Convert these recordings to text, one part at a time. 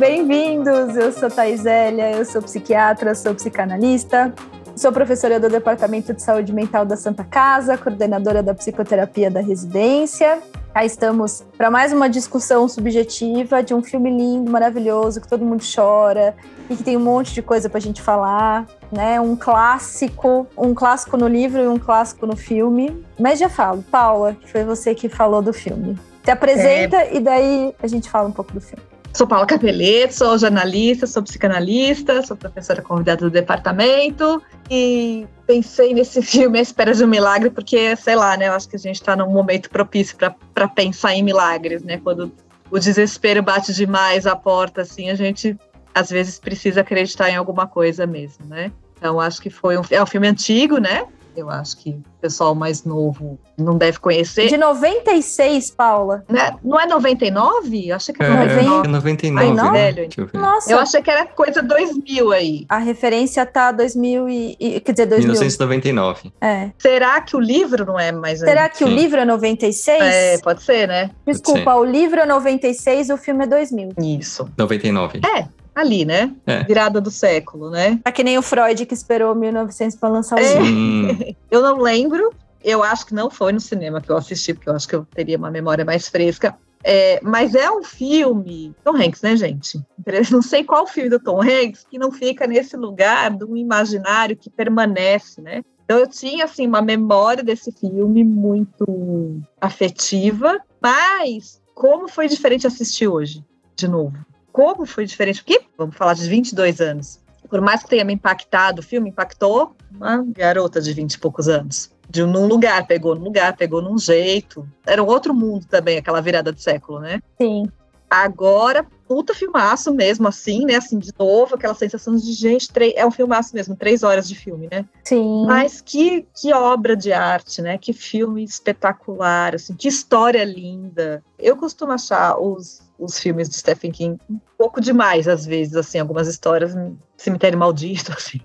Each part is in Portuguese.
bem-vindos! Eu sou Thais Zélia, eu sou psiquiatra, sou psicanalista, sou professora do Departamento de Saúde Mental da Santa Casa, coordenadora da psicoterapia da residência. Cá estamos para mais uma discussão subjetiva de um filme lindo, maravilhoso, que todo mundo chora e que tem um monte de coisa para a gente falar, né? Um clássico, um clássico no livro e um clássico no filme. Mas já falo, Paula, que foi você que falou do filme. Se apresenta é... e daí a gente fala um pouco do filme. Sou Paula Capeleto, sou jornalista, sou psicanalista, sou professora convidada do departamento e pensei nesse filme A Espera de um Milagre porque, sei lá, né, eu acho que a gente está num momento propício para pensar em milagres, né, quando o desespero bate demais à porta, assim, a gente às vezes precisa acreditar em alguma coisa mesmo, né. Então, acho que foi um, é um filme antigo, né, eu acho que o pessoal mais novo não deve conhecer. De 96, Paula. Né? Não é 99? Eu achei que era é, 99. É 99. Ai, velho. Nossa. Eu achei que era coisa 2000 aí. A referência tá 2000 e... Quer dizer, 2000. 1999. É. Será que o livro não é mais... Será que Sim. o livro é 96? É, pode ser, né? Desculpa, ser. o livro é 96 o filme é 2000. Isso. 99. É, ali, né? É. Virada do século, né? Tá que nem o Freud que esperou 1900 para lançar o é. livro. eu não lembro, eu acho que não foi no cinema que eu assisti, porque eu acho que eu teria uma memória mais fresca. É, mas é um filme. Tom Hanks, né, gente? Não sei qual filme do Tom Hanks que não fica nesse lugar do imaginário que permanece, né? Então eu tinha assim uma memória desse filme muito afetiva, mas como foi diferente assistir hoje, de novo como foi diferente, porque vamos falar de 22 anos. Por mais que tenha me impactado, o filme impactou uma garota de 20 e poucos anos. De um lugar, pegou num lugar, pegou num jeito. Era um outro mundo também, aquela virada de século, né? Sim. Agora, puta filmaço mesmo, assim, né? Assim, de novo, aquela sensação de gente, é um filmaço mesmo, três horas de filme, né? Sim. Mas que, que obra de arte, né? Que filme espetacular, assim, que história linda. Eu costumo achar os, os filmes de Stephen King um pouco demais, às vezes, assim, algumas histórias, cemitério maldito, assim,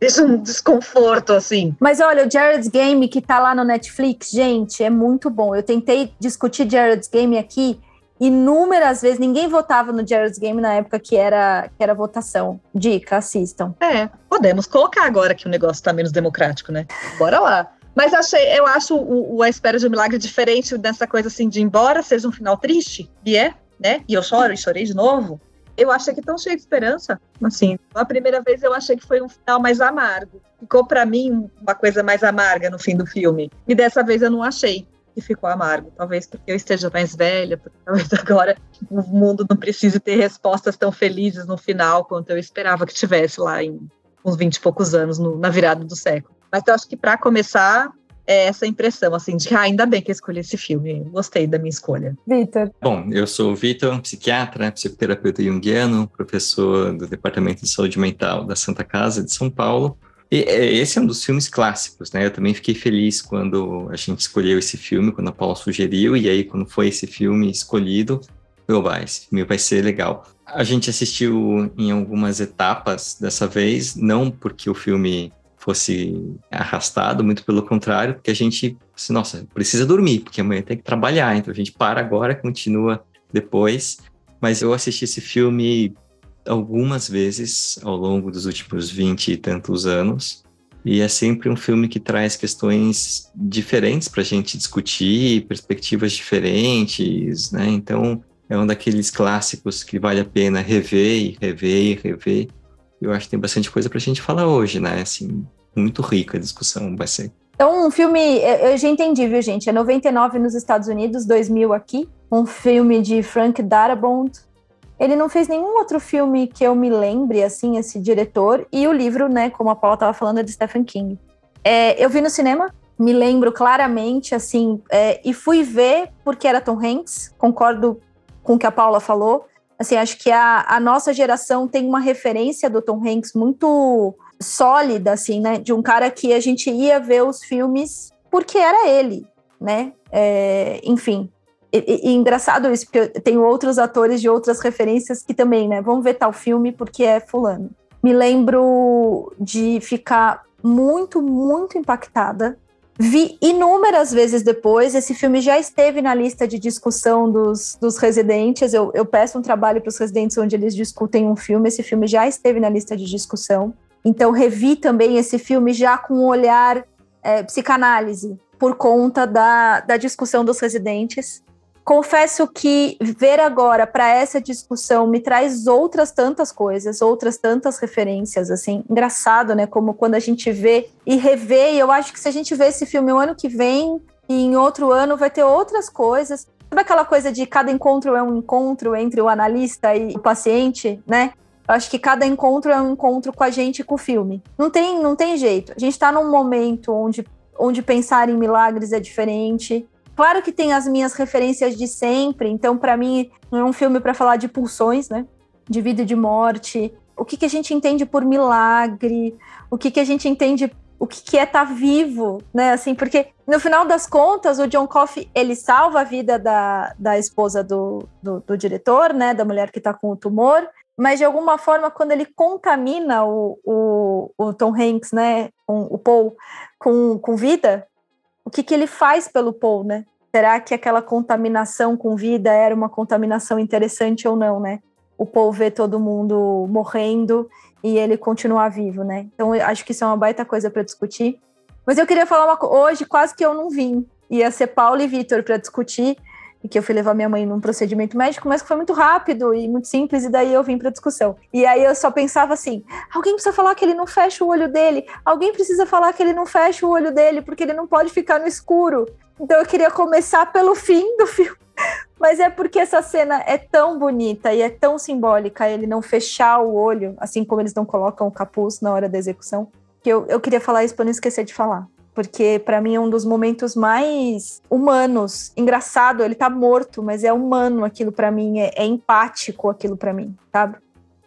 deixa um desconforto, assim. Mas olha, o Jared's Game, que tá lá no Netflix, gente, é muito bom. Eu tentei discutir Jared's Game aqui inúmeras vezes, ninguém votava no Jared's Game na época que era, que era votação. Dica, assistam. É, podemos colocar agora que o negócio tá menos democrático, né? Bora lá. Mas achei, eu acho o, o A Espera de um Milagre diferente dessa coisa assim de embora seja um final triste, e é, né? E eu choro e chorei de novo. Eu achei que tão cheio de esperança. Assim, a primeira vez eu achei que foi um final mais amargo. Ficou para mim uma coisa mais amarga no fim do filme. E dessa vez eu não achei que ficou amargo. Talvez porque eu esteja mais velha, porque talvez agora o mundo não precise ter respostas tão felizes no final quanto eu esperava que tivesse lá em uns 20 e poucos anos, no, na virada do século. Mas eu acho que para começar, é essa impressão, assim, de ah, ainda bem que eu escolhi esse filme, gostei da minha escolha. Vitor. Bom, eu sou o Vitor, psiquiatra, psicoterapeuta junguiano, professor do Departamento de Saúde Mental da Santa Casa de São Paulo. E é, esse é um dos filmes clássicos, né? Eu também fiquei feliz quando a gente escolheu esse filme, quando a Paula sugeriu, e aí quando foi esse filme escolhido, eu, vai, esse filme vai ser legal. A gente assistiu em algumas etapas dessa vez, não porque o filme fosse arrastado, muito pelo contrário, porque a gente, assim, nossa, precisa dormir, porque amanhã tem que trabalhar, então a gente para agora, continua depois. Mas eu assisti esse filme algumas vezes ao longo dos últimos vinte e tantos anos, e é sempre um filme que traz questões diferentes para a gente discutir, perspectivas diferentes, né? Então, é um daqueles clássicos que vale a pena rever e rever e rever. Eu acho que tem bastante coisa para a gente falar hoje, né? Assim, muito rica a discussão vai ser. Então, um filme, eu já entendi, viu, gente? É 99 nos Estados Unidos, 2000 aqui. Um filme de Frank Darabont. Ele não fez nenhum outro filme que eu me lembre, assim, esse diretor. E o livro, né, como a Paula estava falando, é de Stephen King. É, eu vi no cinema, me lembro claramente, assim, é, e fui ver porque era Tom Hanks. Concordo com o que a Paula falou. Assim, acho que a, a nossa geração tem uma referência do Tom Hanks muito sólida, assim, né? De um cara que a gente ia ver os filmes porque era ele, né? É, enfim. E, e, engraçado isso, porque eu tenho outros atores de outras referências que também, né? Vamos ver tal filme porque é fulano. Me lembro de ficar muito, muito impactada Vi inúmeras vezes depois. Esse filme já esteve na lista de discussão dos, dos residentes. Eu, eu peço um trabalho para os residentes onde eles discutem um filme. Esse filme já esteve na lista de discussão. Então, revi também esse filme já com um olhar é, psicanálise, por conta da, da discussão dos residentes. Confesso que ver agora para essa discussão me traz outras tantas coisas, outras tantas referências, assim, engraçado, né? Como quando a gente vê e revê, e eu acho que se a gente vê esse filme o ano que vem e em outro ano vai ter outras coisas. Sabe aquela coisa de cada encontro é um encontro entre o analista e o paciente, né? Eu acho que cada encontro é um encontro com a gente e com o filme. Não tem, não tem jeito. A gente está num momento onde, onde pensar em milagres é diferente. Claro que tem as minhas referências de sempre, então para mim não é um filme para falar de pulsões, né? De vida e de morte. O que, que a gente entende por milagre? O que, que a gente entende o que, que é estar tá vivo, né? Assim, porque no final das contas, o John Coffey ele salva a vida da, da esposa do, do, do diretor, né? Da mulher que está com o tumor, mas de alguma forma, quando ele contamina o, o, o Tom Hanks, né? Com, o Paul com, com vida, o que, que ele faz pelo Paul, né? Será que aquela contaminação com vida era uma contaminação interessante ou não, né? O Paul vê todo mundo morrendo e ele continuar vivo, né? Então, acho que isso é uma baita coisa para discutir. Mas eu queria falar uma coisa. Hoje, quase que eu não vim. Ia ser Paulo e Vitor para discutir, e que eu fui levar minha mãe num procedimento médico, mas que foi muito rápido e muito simples, e daí eu vim para discussão. E aí eu só pensava assim: alguém precisa falar que ele não fecha o olho dele, alguém precisa falar que ele não fecha o olho dele, porque ele não pode ficar no escuro. Então eu queria começar pelo fim do filme. Mas é porque essa cena é tão bonita e é tão simbólica ele não fechar o olho, assim como eles não colocam o capuz na hora da execução, que eu, eu queria falar isso para não esquecer de falar porque para mim é um dos momentos mais humanos. Engraçado, ele tá morto, mas é humano aquilo para mim, é, é, empático aquilo para mim, sabe?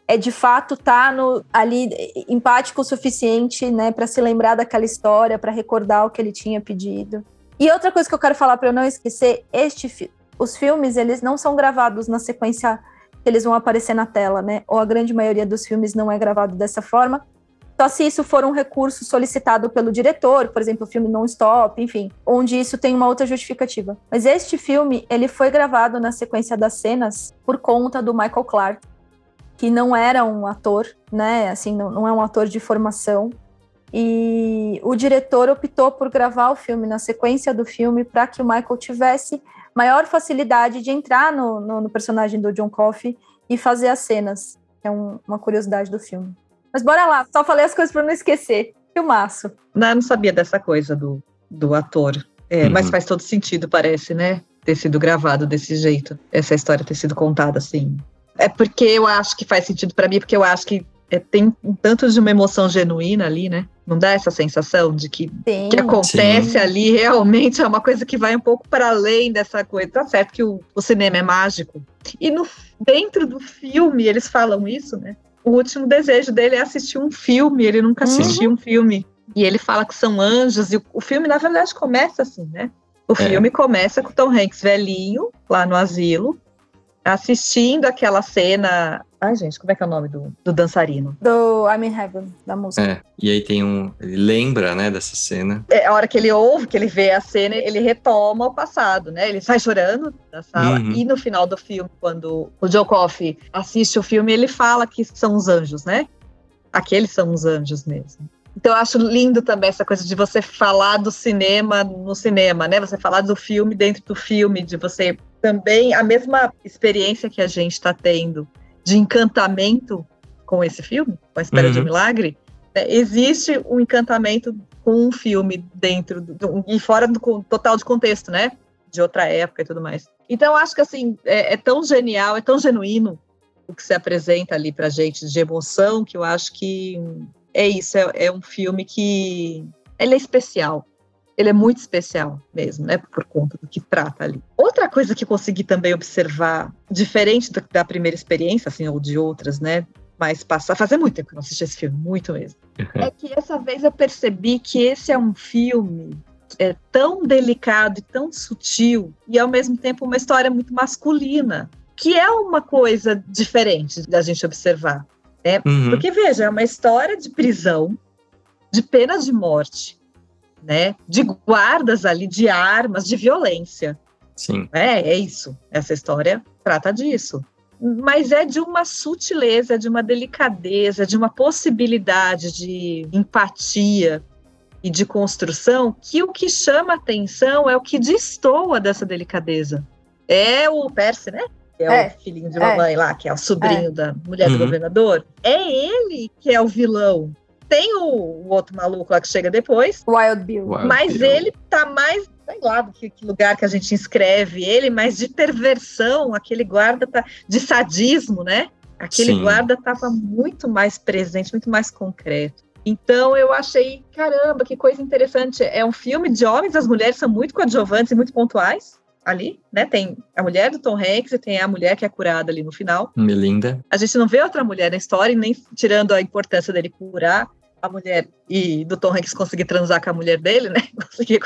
É de fato tá no, ali empático o suficiente, né, para se lembrar daquela história, para recordar o que ele tinha pedido. E outra coisa que eu quero falar para eu não esquecer, este os filmes eles não são gravados na sequência que eles vão aparecer na tela, né? Ou a grande maioria dos filmes não é gravado dessa forma só se isso for um recurso solicitado pelo diretor, por exemplo, o filme Non-Stop, enfim, onde isso tem uma outra justificativa. Mas este filme, ele foi gravado na sequência das cenas por conta do Michael Clark, que não era um ator, né? Assim, não, não é um ator de formação. E o diretor optou por gravar o filme na sequência do filme para que o Michael tivesse maior facilidade de entrar no, no, no personagem do John Coffey e fazer as cenas. É um, uma curiosidade do filme. Mas bora lá, só falei as coisas para não esquecer. Filmaço. Não, eu não sabia dessa coisa do, do ator. É, uhum. Mas faz todo sentido, parece, né? Ter sido gravado desse jeito. Essa história ter sido contada assim. É porque eu acho que faz sentido para mim, porque eu acho que é, tem um tanto de uma emoção genuína ali, né? Não dá essa sensação de que o que acontece Sim. ali realmente é uma coisa que vai um pouco para além dessa coisa. Tá certo que o, o cinema é mágico. E no, dentro do filme eles falam isso, né? O último desejo dele é assistir um filme, ele nunca uhum. assistiu um filme. E ele fala que são anjos, e o, o filme, na verdade, começa assim, né? O é. filme começa com Tom Hanks velhinho, lá no asilo, assistindo aquela cena Ai, gente, como é que é o nome do, do dançarino? Do I'm in Heaven, da música. É, e aí tem um. Ele lembra, né, dessa cena. É, a hora que ele ouve, que ele vê a cena, ele retoma o passado, né? Ele sai chorando da sala. Uhum. E no final do filme, quando o Joe Coffey assiste o filme, ele fala que são os anjos, né? Aqueles são os anjos mesmo. Então eu acho lindo também essa coisa de você falar do cinema no cinema, né? Você falar do filme dentro do filme, de você também a mesma experiência que a gente está tendo de encantamento com esse filme, com a Espera uhum. de um Milagre, né, existe um encantamento com um filme dentro do, e fora do total de contexto, né? De outra época e tudo mais. Então, acho que assim, é, é tão genial, é tão genuíno o que se apresenta ali pra gente de emoção, que eu acho que é isso, é, é um filme que ele é especial ele é muito especial mesmo, né, por conta do que trata ali. Outra coisa que consegui também observar, diferente da, da primeira experiência, assim, ou de outras, né, mas passar, fazer muito tempo que eu não assisti esse filme, muito mesmo, é que essa vez eu percebi que esse é um filme é, tão delicado e tão sutil, e ao mesmo tempo uma história muito masculina, que é uma coisa diferente da gente observar. Né? Uhum. Porque, veja, é uma história de prisão, de pena de morte, né? De guardas ali, de armas, de violência. Sim. É, é isso. Essa história trata disso. Mas é de uma sutileza, de uma delicadeza, de uma possibilidade de empatia e de construção que o que chama atenção é o que destoa dessa delicadeza. É o Percy, né? Que é, é, o filhinho de mamãe é. lá, que é o sobrinho é. da mulher uhum. do governador. É ele que é o vilão. Tem o, o, outro maluco lá que chega depois. Wild Bill. Wild mas Bill. ele tá mais, sei lá, do que, que, lugar que a gente inscreve ele, mas de perversão, aquele guarda tá de sadismo, né? Aquele Sim. guarda tava muito mais presente, muito mais concreto. Então eu achei, caramba, que coisa interessante. É um filme de homens, as mulheres são muito coadjuvantes e muito pontuais ali, né? Tem a mulher do Tom Hanks e tem a mulher que é curada ali no final. Melinda. A gente não vê outra mulher na história, nem tirando a importância dele curar a mulher e do Tom Hanks conseguir transar com a mulher dele, né? Conseguir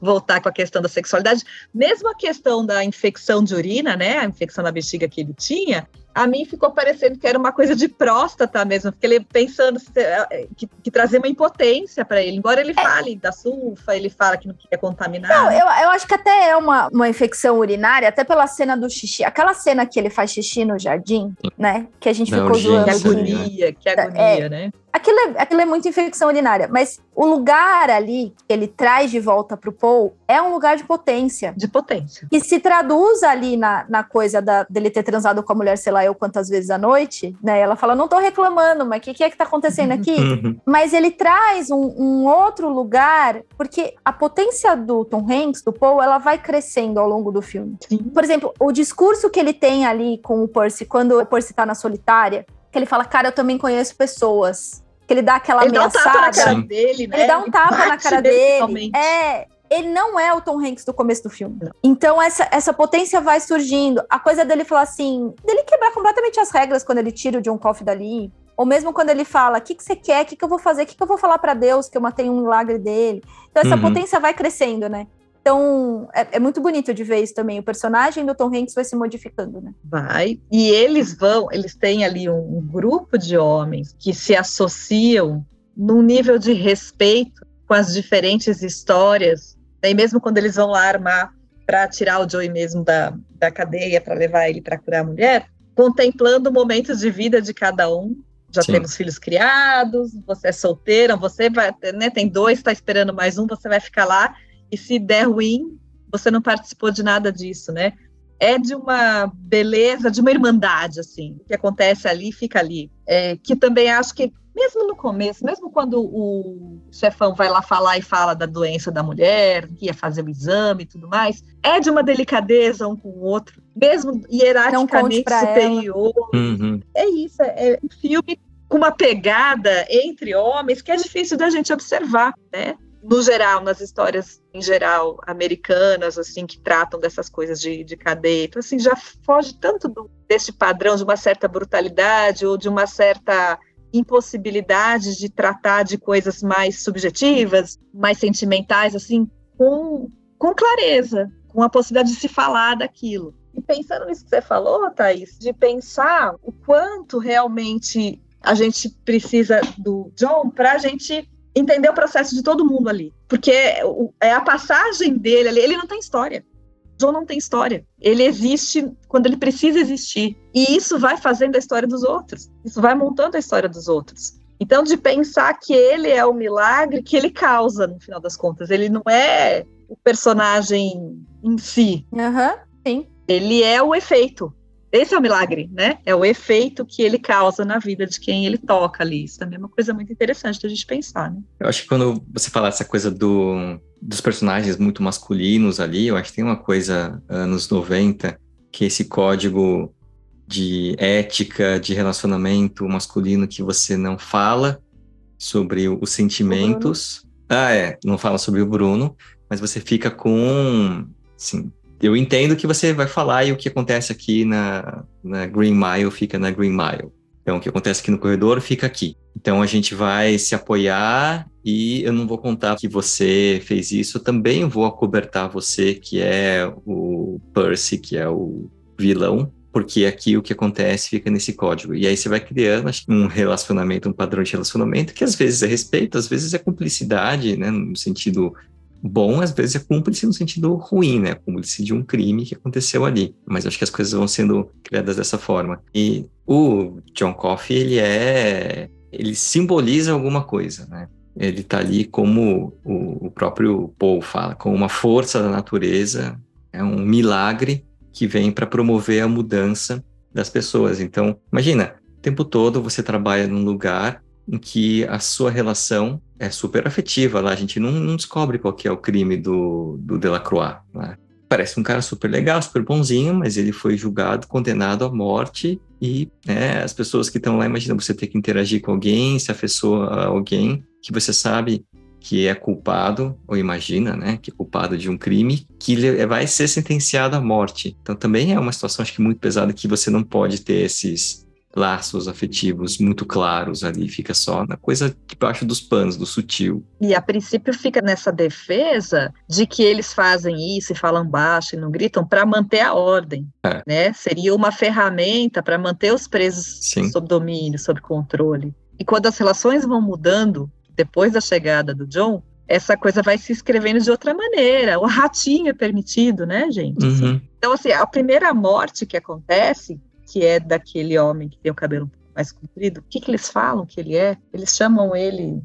voltar com a questão da sexualidade. Mesmo a questão da infecção de urina, né? A infecção na bexiga que ele tinha, a mim ficou parecendo que era uma coisa de próstata mesmo, porque ele pensando eh, que, que trazia uma impotência para ele. Embora ele é. fale da sulfa, ele fala que não quer contaminar. Não, eu, eu acho que até é uma, uma infecção urinária, até pela cena do xixi. Aquela cena que ele faz xixi no jardim, né? Que a gente da ficou zoando. Que agonia, que agonia, é, né? Aquilo é, aquilo é muito infecção urinária, mas o lugar ali que ele traz de volta pro Paul é um lugar de potência. De potência. Que se traduz ali na, na coisa da, dele ter transado com a mulher, sei lá, eu quantas vezes à noite, né? Ela fala, não tô reclamando, mas o que, que, é que tá acontecendo aqui? Uhum. mas ele traz um, um, outro lugar, porque a potência do Tom Hanks, do Paul, ela vai crescendo ao longo do filme. Sim. Por exemplo, o discurso que ele tem ali com o Percy, quando o Percy tá na solitária, que ele fala, cara, eu também conheço pessoas que ele dá aquela ele ameaçada. Dá um tapa na cara dele, né? Ele dá um tapa na cara dele. É, ele não é o Tom Hanks do começo do filme. Não. Então essa, essa potência vai surgindo. A coisa dele falar assim, dele quebrar completamente as regras quando ele tira o John Coffey dali. Ou mesmo quando ele fala, o que, que você quer, o que, que eu vou fazer, o que, que eu vou falar para Deus que eu matei um milagre dele. Então essa uhum. potência vai crescendo, né? Então, é, é, muito bonito de ver isso também. O personagem do Tom Hanks vai se modificando, né? Vai. E eles vão, eles têm ali um, um grupo de homens que se associam num nível de respeito com as diferentes histórias. E mesmo quando eles vão lá armar para tirar o Joey mesmo da, da cadeia, para levar ele para curar a mulher, contemplando momentos de vida de cada um. Já Sim. temos filhos criados, você é solteira, você vai, né, tem dois, está esperando mais um, você vai ficar lá e se der ruim, você não participou de nada disso, né? É de uma beleza, de uma irmandade, assim. O que acontece ali, fica ali. É, que também acho que, mesmo no começo, mesmo quando o chefão vai lá falar e fala da doença da mulher, que ia fazer o exame e tudo mais, é de uma delicadeza um com o outro, mesmo hierarquicamente superior. Uhum. É isso, é um filme com uma pegada entre homens que é difícil da gente observar, né? No geral, nas histórias em geral americanas, assim, que tratam dessas coisas de, de cadeia, então, assim, já foge tanto do, desse padrão de uma certa brutalidade ou de uma certa impossibilidade de tratar de coisas mais subjetivas, mais sentimentais, assim, com, com clareza, com a possibilidade de se falar daquilo. E pensando nisso que você falou, Thaís, de pensar o quanto realmente a gente precisa do John para a gente entender o processo de todo mundo ali. Porque é a passagem dele ali, ele não tem história. John não tem história. Ele existe quando ele precisa existir. E isso vai fazendo a história dos outros. Isso vai montando a história dos outros. Então, de pensar que ele é o milagre que ele causa, no final das contas. Ele não é o personagem em si. Uhum, sim. Ele é o efeito. Esse é o milagre, né? É o efeito que ele causa na vida de quem ele toca ali. Isso também é uma coisa muito interessante da gente pensar, né? Eu acho que quando você fala essa coisa do, dos personagens muito masculinos ali, eu acho que tem uma coisa anos 90 que esse código de ética, de relacionamento masculino que você não fala sobre os sentimentos. Ah, é, não fala sobre o Bruno, mas você fica com, assim, eu entendo que você vai falar e o que acontece aqui na, na Green Mile fica na Green Mile. Então, o que acontece aqui no corredor fica aqui. Então, a gente vai se apoiar e eu não vou contar que você fez isso, eu também vou acobertar você, que é o Percy, que é o vilão, porque aqui o que acontece fica nesse código. E aí você vai criando um relacionamento, um padrão de relacionamento que às vezes é respeito, às vezes é cumplicidade, né, no sentido bom, às vezes é cúmplice no sentido ruim, né? Cúmplice de um crime que aconteceu ali. Mas acho que as coisas vão sendo criadas dessa forma. E o John Coffey, ele é. Ele simboliza alguma coisa, né? Ele tá ali como o, o próprio Paul fala, como uma força da natureza, é um milagre que vem para promover a mudança das pessoas. Então, imagina, o tempo todo você trabalha num lugar em que a sua relação é super afetiva lá. A gente não, não descobre qual que é o crime do, do Delacroix. Né? Parece um cara super legal, super bonzinho, mas ele foi julgado, condenado à morte. E né, as pessoas que estão lá, imagina você ter que interagir com alguém, se afeiçoa a alguém que você sabe que é culpado, ou imagina, né, que é culpado de um crime, que vai ser sentenciado à morte. Então também é uma situação, acho que muito pesada, que você não pode ter esses laços afetivos muito claros ali, fica só na coisa debaixo dos panos, do sutil. E a princípio fica nessa defesa de que eles fazem isso e falam baixo e não gritam para manter a ordem, é. né? Seria uma ferramenta para manter os presos Sim. sob domínio, sob controle. E quando as relações vão mudando depois da chegada do John, essa coisa vai se escrevendo de outra maneira. O ratinho é permitido, né, gente? Uhum. Então, assim, a primeira morte que acontece que é daquele homem que tem o cabelo mais comprido, o que, que eles falam que ele é? Eles chamam ele,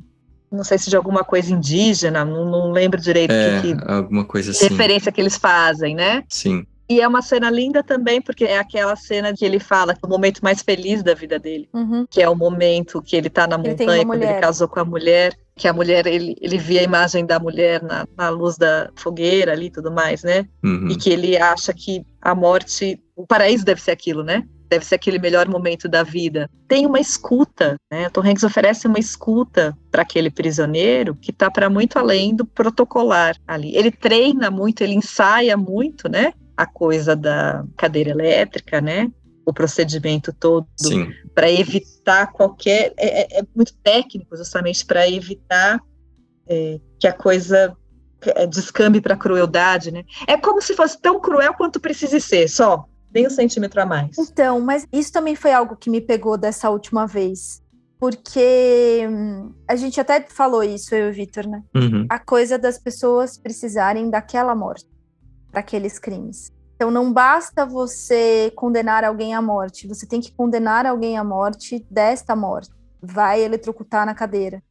não sei se de alguma coisa indígena, não, não lembro direito é, que, que, alguma coisa assim. referência que eles fazem, né? Sim. E é uma cena linda também, porque é aquela cena que ele fala que é o momento mais feliz da vida dele, uhum. que é o momento que ele está na ele montanha, quando ele casou com a mulher, que a mulher, ele, ele via a imagem da mulher na, na luz da fogueira ali e tudo mais, né? Uhum. E que ele acha que a morte, o paraíso deve ser aquilo, né? deve ser aquele melhor momento da vida. Tem uma escuta, né? Tom Hanks oferece uma escuta para aquele prisioneiro que está para muito além do protocolar ali. Ele treina muito, ele ensaia muito, né? A coisa da cadeira elétrica, né? O procedimento todo para evitar qualquer. É, é, é, muito técnico, justamente para evitar é, que a coisa é, descambe para crueldade, né? É como se fosse tão cruel quanto precise ser, só nem um centímetro a mais. Então, mas isso também foi algo que me pegou dessa última vez. Porque hum, a gente até falou isso, eu e o Vitor, né? Uhum. A coisa das pessoas precisarem daquela morte, daqueles crimes. Então não basta você condenar alguém à morte, você tem que condenar alguém à morte desta morte. Vai eletrocutar na cadeira.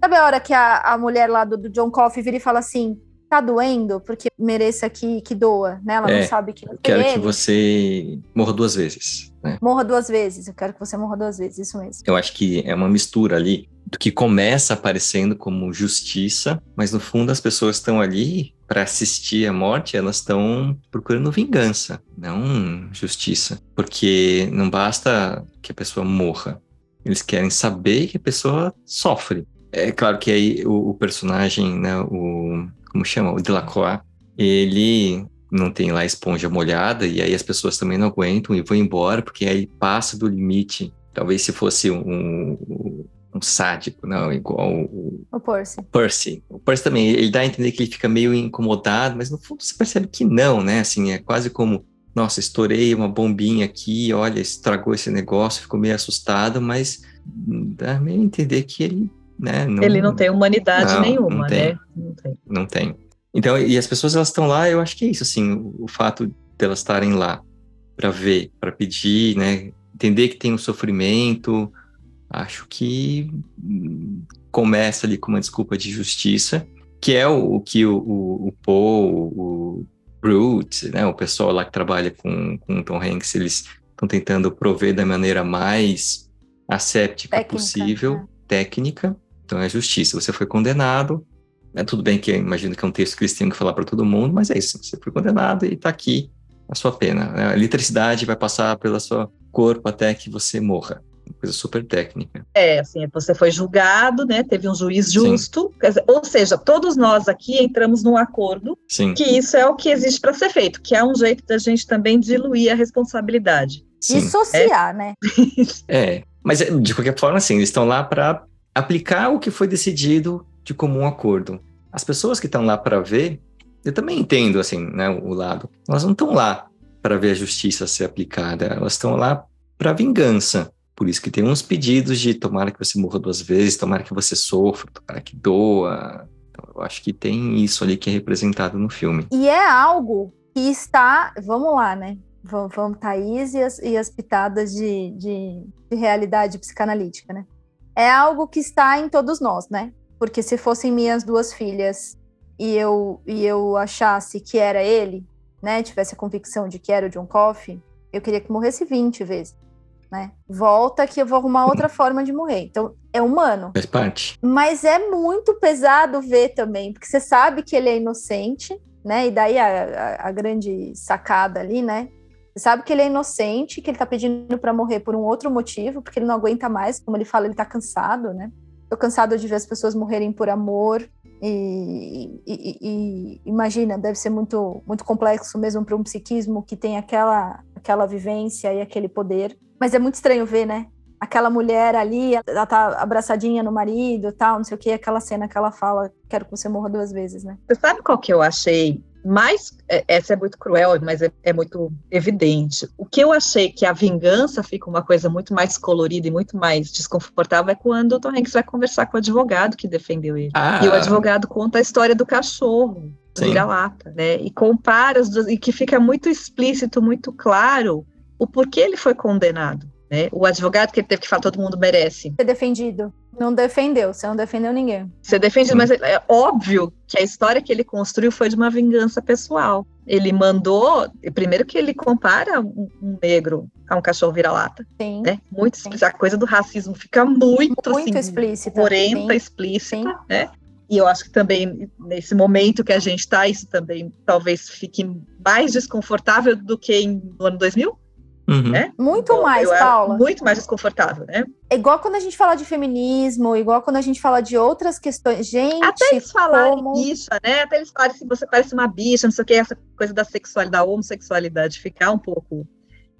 Sabe a hora que a, a mulher lá do, do John Coffey vira e fala assim: tá doendo porque mereça que, que doa, né? Ela é, não sabe que não Quero ele. que você morra duas vezes. Né? Morra duas vezes, eu quero que você morra duas vezes, isso mesmo. Eu acho que é uma mistura ali do que começa aparecendo como justiça, mas no fundo as pessoas estão ali para assistir a morte, elas estão procurando vingança, não justiça. Porque não basta que a pessoa morra, eles querem saber que a pessoa sofre. É claro que aí o, o personagem, né, o como chama? O Delacroix, ele não tem lá esponja molhada e aí as pessoas também não aguentam e vão embora porque aí passa do limite. Talvez se fosse um, um sádico, não, igual o, o Percy. Percy. O Percy também, ele dá a entender que ele fica meio incomodado, mas no fundo você percebe que não, né? Assim, é quase como, nossa, estourei uma bombinha aqui, olha, estragou esse negócio, ficou meio assustado, mas dá meio a entender que ele né? Não, ele não tem humanidade não, nenhuma, não tem, né? Não tem. Não tem. Então, e as pessoas elas estão lá, eu acho que é isso, assim, o, o fato delas estarem lá para ver, para pedir, né? Entender que tem um sofrimento, acho que começa ali com uma desculpa de justiça, que é o, o que o, o, o Paul, o Brute, né? O pessoal lá que trabalha com, com o Tom Hanks, eles estão tentando prover da maneira mais asséptica técnica, possível, né? técnica, então é justiça. Você foi condenado. É tudo bem que eu imagino que é um texto que eles que falar para todo mundo, mas é isso. Você foi condenado e está aqui a sua pena. Né? A eletricidade vai passar pelo seu corpo até que você morra. Uma coisa super técnica. É, assim, você foi julgado, né? Teve um juiz justo. Dizer, ou seja, todos nós aqui entramos num acordo Sim. que isso é o que existe para ser feito, que é um jeito da gente também diluir a responsabilidade. Sim. Dissociar, é. né? é. Mas de qualquer forma, assim, eles estão lá para aplicar o que foi decidido de comum acordo. As pessoas que estão lá para ver, eu também entendo assim, né, o lado. Elas não estão lá para ver a justiça ser aplicada, elas estão lá para vingança. Por isso que tem uns pedidos de tomara que você morra duas vezes, tomara que você sofra, tomara que doa. Então, eu acho que tem isso ali que é representado no filme. E é algo que está, vamos lá, né? Vamos, vamos Thaís e as, e as pitadas de, de, de realidade psicanalítica, né? É algo que está em todos nós, né? Porque se fossem minhas duas filhas e eu, e eu achasse que era ele, né? Tivesse a convicção de que era o John Coffey, eu queria que morresse 20 vezes. Né? Volta que eu vou arrumar outra forma de morrer. Então, é humano. Faz parte. Mas é muito pesado ver também, porque você sabe que ele é inocente, né? E daí a, a, a grande sacada ali, né? Sabe que ele é inocente, que ele tá pedindo para morrer por um outro motivo, porque ele não aguenta mais, como ele fala, ele tá cansado, né? Tô cansado de ver as pessoas morrerem por amor. E, e, e imagina, deve ser muito, muito complexo mesmo para um psiquismo que tem aquela, aquela vivência e aquele poder. Mas é muito estranho ver, né? Aquela mulher ali, ela tá abraçadinha no marido tal, não sei o que, aquela cena que ela fala, quero que você morra duas vezes, né? Você sabe qual que eu achei mais, é, essa é muito cruel, mas é, é, muito evidente. O que eu achei que a vingança fica uma coisa muito mais colorida e muito mais desconfortável é quando o Tom Hanks vai conversar com o advogado que defendeu ele. Ah. E o advogado conta a história do cachorro, vira-lata, né? E compara as duas, e que fica muito explícito, muito claro o porquê ele foi condenado. Né? O advogado que ele teve que falar, todo mundo merece. Ser defendido. Não defendeu, você não defendeu ninguém. Você defende, mas é, óbvio que a história que ele construiu foi de uma vingança pessoal. Ele mandou, primeiro que ele compara um, negro a um cachorro vira-lata. Sim. Né? Muito explícita. A coisa do racismo fica muito, muito assim, explícita. Porenta, explícita, Sim. né? E eu acho que também, nesse momento que a gente está, isso também talvez fique mais desconfortável do que em, no ano 2000, Uhum. Né? Muito então, mais, Paula. Muito mais desconfortável, né? É igual quando a gente fala de feminismo, igual quando a gente fala de outras questões. Gente, até eles falarem como... bicha, né? Até eles falarem se você parece uma bicha, não sei o que, essa coisa da sexualidade, da homossexualidade ficar um pouco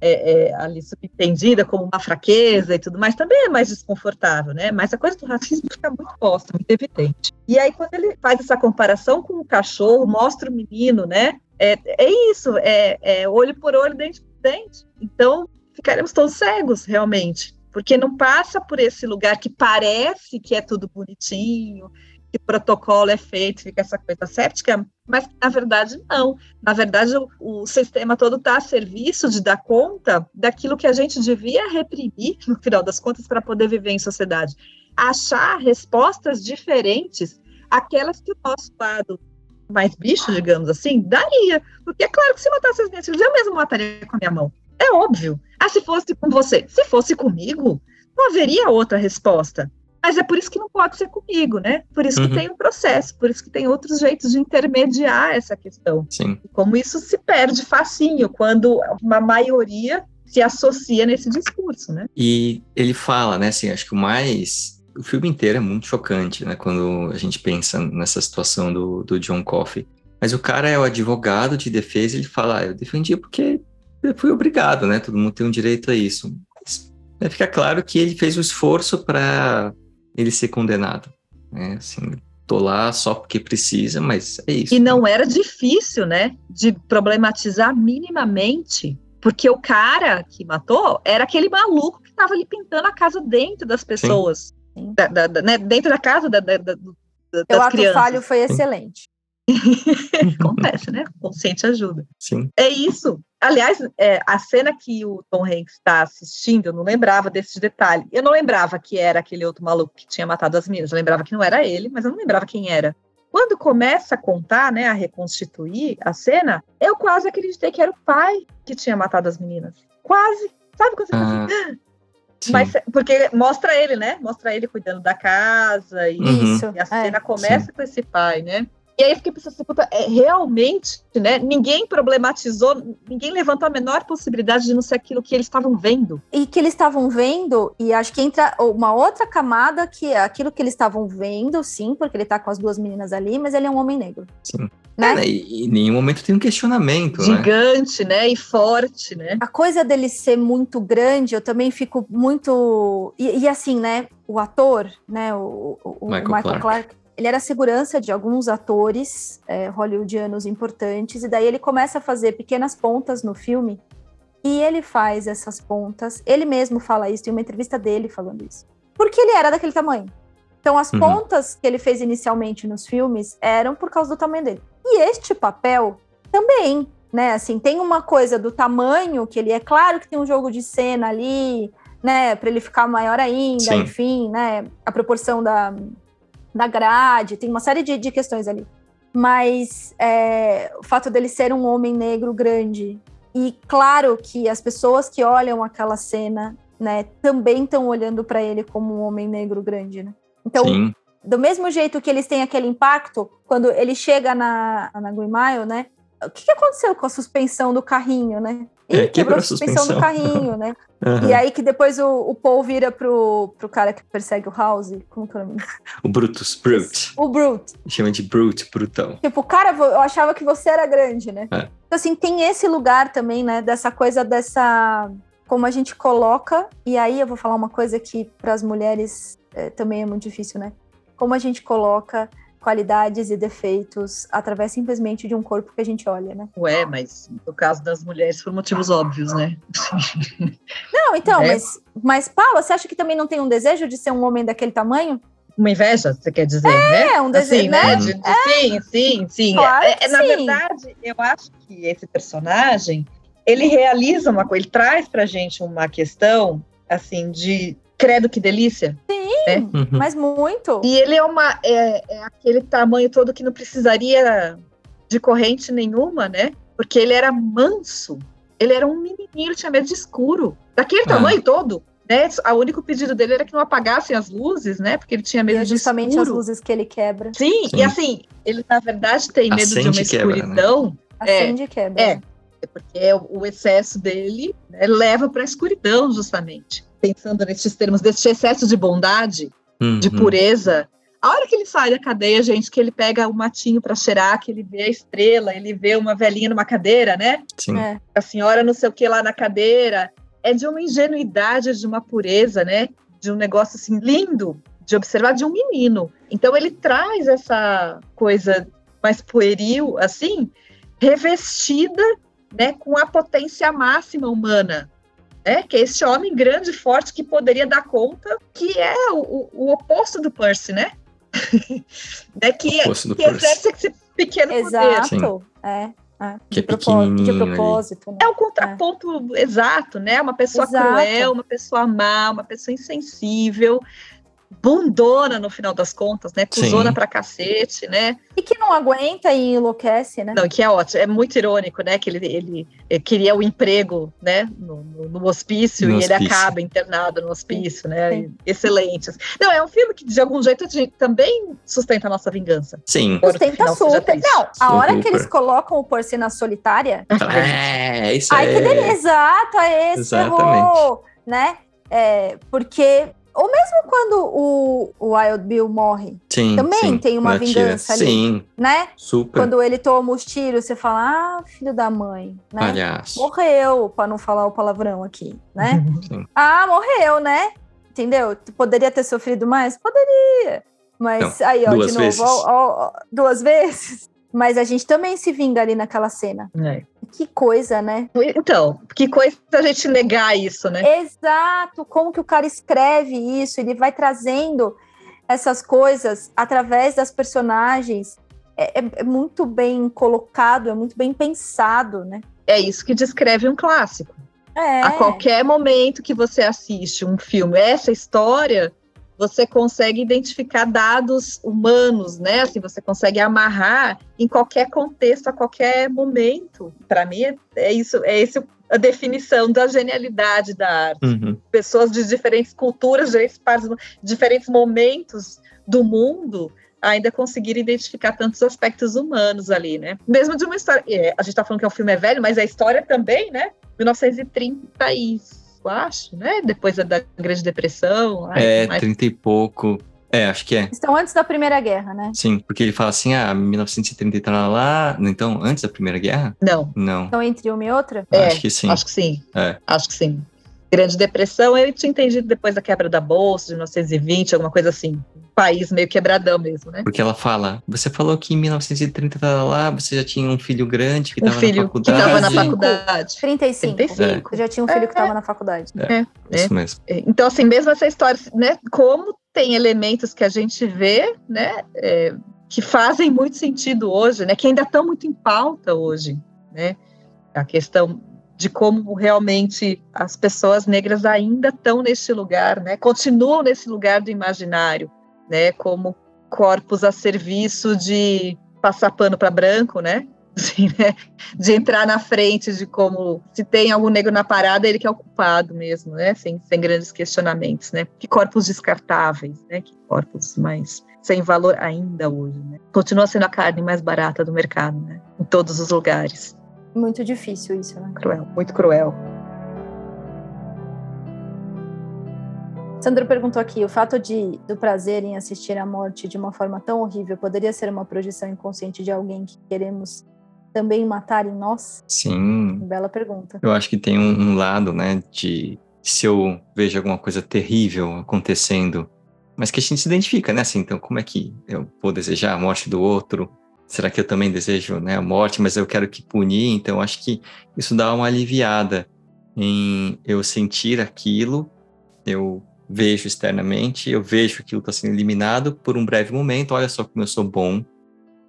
é, é, ali subentendida como uma fraqueza e tudo mais, também é mais desconfortável, né? Mas a coisa do racismo fica muito posta, muito evidente. E aí, quando ele faz essa comparação com o cachorro, mostra o menino, né? É, é isso, é, é olho por olho, dente por dente. Então, ficaremos todos cegos, realmente, porque não passa por esse lugar que parece que é tudo bonitinho, que protocolo é feito, fica essa coisa séptica, mas na verdade não. Na verdade, o, o sistema todo está a serviço de dar conta daquilo que a gente devia reprimir, no final das contas, para poder viver em sociedade. Achar respostas diferentes aquelas que o nosso lado mais bicho, digamos assim, daria. Porque é claro que se matasse as minhas filhas, eu mesmo mataria com a minha mão. É óbvio. Ah, se fosse com você. Se fosse comigo, não haveria outra resposta. Mas é por isso que não pode ser comigo, né? Por isso uhum. que tem um processo, por isso que tem outros jeitos de intermediar essa questão. Sim. Como isso se perde facinho quando uma maioria se associa nesse discurso, né? E ele fala, né, assim, acho que o mais o filme inteiro é muito chocante, né? Quando a gente pensa nessa situação do, do John Coffey. Mas o cara é o advogado de defesa, ele fala, ah, eu defendi porque eu fui obrigado, né? Todo mundo tem um direito a isso. Mas, né, fica claro que ele fez o um esforço para ele ser condenado. Né? Assim, tô lá só porque precisa, mas é isso. E não era difícil, né? De problematizar minimamente, porque o cara que matou era aquele maluco que estava ali pintando a casa dentro das pessoas. Da, da, da, né? Dentro da casa da, da, das Eu acho que o falho foi excelente. Acontece, né? O consciente ajuda. Sim. É isso. Aliás, é, a cena que o Tom Hanks está assistindo, eu não lembrava desse detalhe. Eu não lembrava que era aquele outro maluco que tinha matado as meninas. Eu lembrava que não era ele, mas eu não lembrava quem era. Quando começa a contar, né, a reconstituir a cena, eu quase acreditei que era o pai que tinha matado as meninas. Quase. Sabe quando você ah. fala assim? Sim. Mas porque mostra ele, né? Mostra ele cuidando da casa e, uhum. e a cena é, começa sim. com esse pai, né? E aí eu fiquei pensando assim, puta, é, realmente, né? Ninguém problematizou, ninguém levantou a menor possibilidade de não ser aquilo que eles estavam vendo. E que eles estavam vendo, e acho que entra uma outra camada que é aquilo que eles estavam vendo, sim, porque ele tá com as duas meninas ali, mas ele é um homem negro. Sim. Né? É, e, e em nenhum momento tem um questionamento. Né? Gigante, né? né? E forte, né? A coisa dele ser muito grande, eu também fico muito. E, e assim, né? O ator, né? O, o Michael, Michael Clark. Clark ele era segurança de alguns atores é, hollywoodianos importantes, e daí ele começa a fazer pequenas pontas no filme, e ele faz essas pontas, ele mesmo fala isso, tem uma entrevista dele falando isso, porque ele era daquele tamanho. Então, as uhum. pontas que ele fez inicialmente nos filmes eram por causa do tamanho dele. E este papel também, né? Assim, tem uma coisa do tamanho que ele é claro que tem um jogo de cena ali, né? Para ele ficar maior ainda, Sim. enfim, né? A proporção da, da grade, tem uma série de, de questões ali. Mas é, o fato dele ser um homem negro grande. E claro que as pessoas que olham aquela cena, né, também estão olhando para ele como um homem negro grande, né? Então, Sim. do mesmo jeito que eles têm aquele impacto, quando ele chega na, na Green Mile, né? O que, que aconteceu com a suspensão do carrinho, né? É, quebrou a suspensão, suspensão do carrinho, né? Uhum. E aí que depois o, o, Paul vira pro, pro cara que persegue o House. Como que é o nome? O Brutus, Brute. O Brute. Chama de Brute, brutão. Tipo, cara, eu achava que você era grande, né? É. Então, assim, tem esse lugar também, né? Dessa coisa dessa. Como a gente coloca. E aí eu vou falar uma coisa que para as mulheres é, também é muito difícil, né? Como a gente coloca qualidades e defeitos através simplesmente de um corpo que a gente olha, né? Ué, mas no caso das mulheres por motivos óbvios, né? Não, então, é. mas, mas Paula, você acha que também não tem um desejo de ser um homem daquele tamanho? Uma inveja, você quer dizer, é, né? É, um desejo, assim, né? né? De, de, é. Sim, sim, sim. Claro é, é sim. Na verdade, eu acho que esse personagem, ele realiza uma coisa, ele traz pra gente uma questão, assim, de credo que delícia. Sim, né? uhum. mas muito. E ele é uma é, é, aquele tamanho todo que não precisaria de corrente nenhuma, né? Porque ele era manso. Ele era um menininho, ele tinha medo de escuro. Daquele ah. tamanho todo, né? O único pedido dele era que não apagassem as luzes, né? Porque ele tinha medo e é justamente de escuro. as luzes que ele quebra. Sim, Sim, e assim, ele na verdade tem medo Acende de uma escuridão. Quebra, né? Acende e quebra. É, porque o excesso dele né, leva para a escuridão, justamente pensando nesses termos, desse excesso de bondade, uhum. de pureza. A hora que ele sai da cadeia, gente, que ele pega o matinho para cheirar, que ele vê a estrela, ele vê uma velhinha numa cadeira, né? Sim. É. A senhora não sei o que lá na cadeira. É de uma ingenuidade, de uma pureza, né? De um negócio assim lindo de observar de um menino. Então ele traz essa coisa mais pueril, assim, revestida, né, com a potência máxima humana, né? Que é esse homem grande e forte que poderia dar conta, que é o, o oposto do Percy, né? né? Que, que exerce esse pequeno Exato. poder. É. É, que de, é propósito, de propósito. Né? É o contraponto é. exato, né? Uma pessoa exato. cruel, uma pessoa má, uma pessoa insensível, bundona no final das contas, né? Cusona pra cacete, né? E que não aguenta e enlouquece, né? Não, que é ótimo. É muito irônico, né? Que ele, ele, ele queria o emprego, né? No, no, no hospício no e hospício. ele acaba internado no hospício, né? Sim. Excelente. Não, é um filme que, de algum jeito, também sustenta a nossa vingança. Sim. Sustenta super. Não, a hora que eles colocam o Porcina solitária... É, isso Ai, que delícia. Exato, é esse Exatamente. Errou, né? É, porque ou mesmo quando o, o Wild Bill morre, sim, também sim, tem uma vingança ali. Sim, né? Super. Quando ele toma os tiros, você fala, ah, filho da mãe, né? Palhaço. Morreu, para não falar o palavrão aqui, né? Sim. Ah, morreu, né? Entendeu? Poderia ter sofrido mais? Poderia. Mas não, aí, ó, de novo, ó, ó, duas vezes. Mas a gente também se vinga ali naquela cena. É. Que coisa, né? Então, que coisa a gente negar isso, né? Exato, como que o cara escreve isso, ele vai trazendo essas coisas através das personagens. É, é, é muito bem colocado, é muito bem pensado, né? É isso que descreve um clássico. É. A qualquer momento que você assiste um filme, essa história, você consegue identificar dados humanos, né? Assim, você consegue amarrar em qualquer contexto, a qualquer momento. Para mim, é isso, é esse a definição da genialidade da arte. Uhum. Pessoas de diferentes culturas, diferentes, diferentes momentos do mundo ainda conseguir identificar tantos aspectos humanos ali, né? Mesmo de uma história. É, a gente está falando que o é filme é velho, mas a história também, né? 1930 e eu acho, né? Depois da Grande Depressão. é, mais... 30 e pouco. É, acho que é. Estão antes da Primeira Guerra, né? Sim, porque ele fala assim, ah, 1930 tá lá, então, antes da Primeira Guerra? Não. Não. Então, entre uma e outra? É, acho que sim. Acho que sim. É. Acho que sim. Grande Depressão, eu tinha entendido depois da quebra da Bolsa, de 1920, alguma coisa assim. país meio quebradão mesmo, né? Porque ela fala, você falou que em 1930 tá lá, você já tinha um filho grande que um estava filho na faculdade. que estava na 35. faculdade. 35. 35. Eu já tinha um filho que estava na faculdade. Isso mesmo. É, Então, assim, mesmo essa história, né? Como tem elementos que a gente vê, né? é, que fazem muito sentido hoje, né? Que ainda estão muito em pauta hoje, né? A questão de como realmente as pessoas negras ainda estão nesse lugar, né? Continuam nesse lugar do imaginário, né? Como corpos a serviço de passar pano para branco, né? Assim, né? De entrar na frente de como se tem algum negro na parada, ele que é o culpado mesmo, né? Sem, sem grandes questionamentos, né? Que corpos descartáveis, né? Que corpos mais sem valor ainda hoje, né? Continua sendo a carne mais barata do mercado, né? Em todos os lugares. Muito difícil isso, né? Cruel, muito cruel. Sandro perguntou aqui: o fato de do prazer em assistir à morte de uma forma tão horrível poderia ser uma projeção inconsciente de alguém que queremos também matar em nós? Sim, Bela pergunta. eu acho que tem um, um lado, né, de se eu vejo alguma coisa terrível acontecendo, mas que a gente se identifica, né, assim, então como é que eu vou desejar a morte do outro? Será que eu também desejo, né, a morte, mas eu quero que punir? Então, acho que isso dá uma aliviada em eu sentir aquilo, eu vejo externamente, eu vejo aquilo está sendo eliminado por um breve momento, olha só como eu sou bom,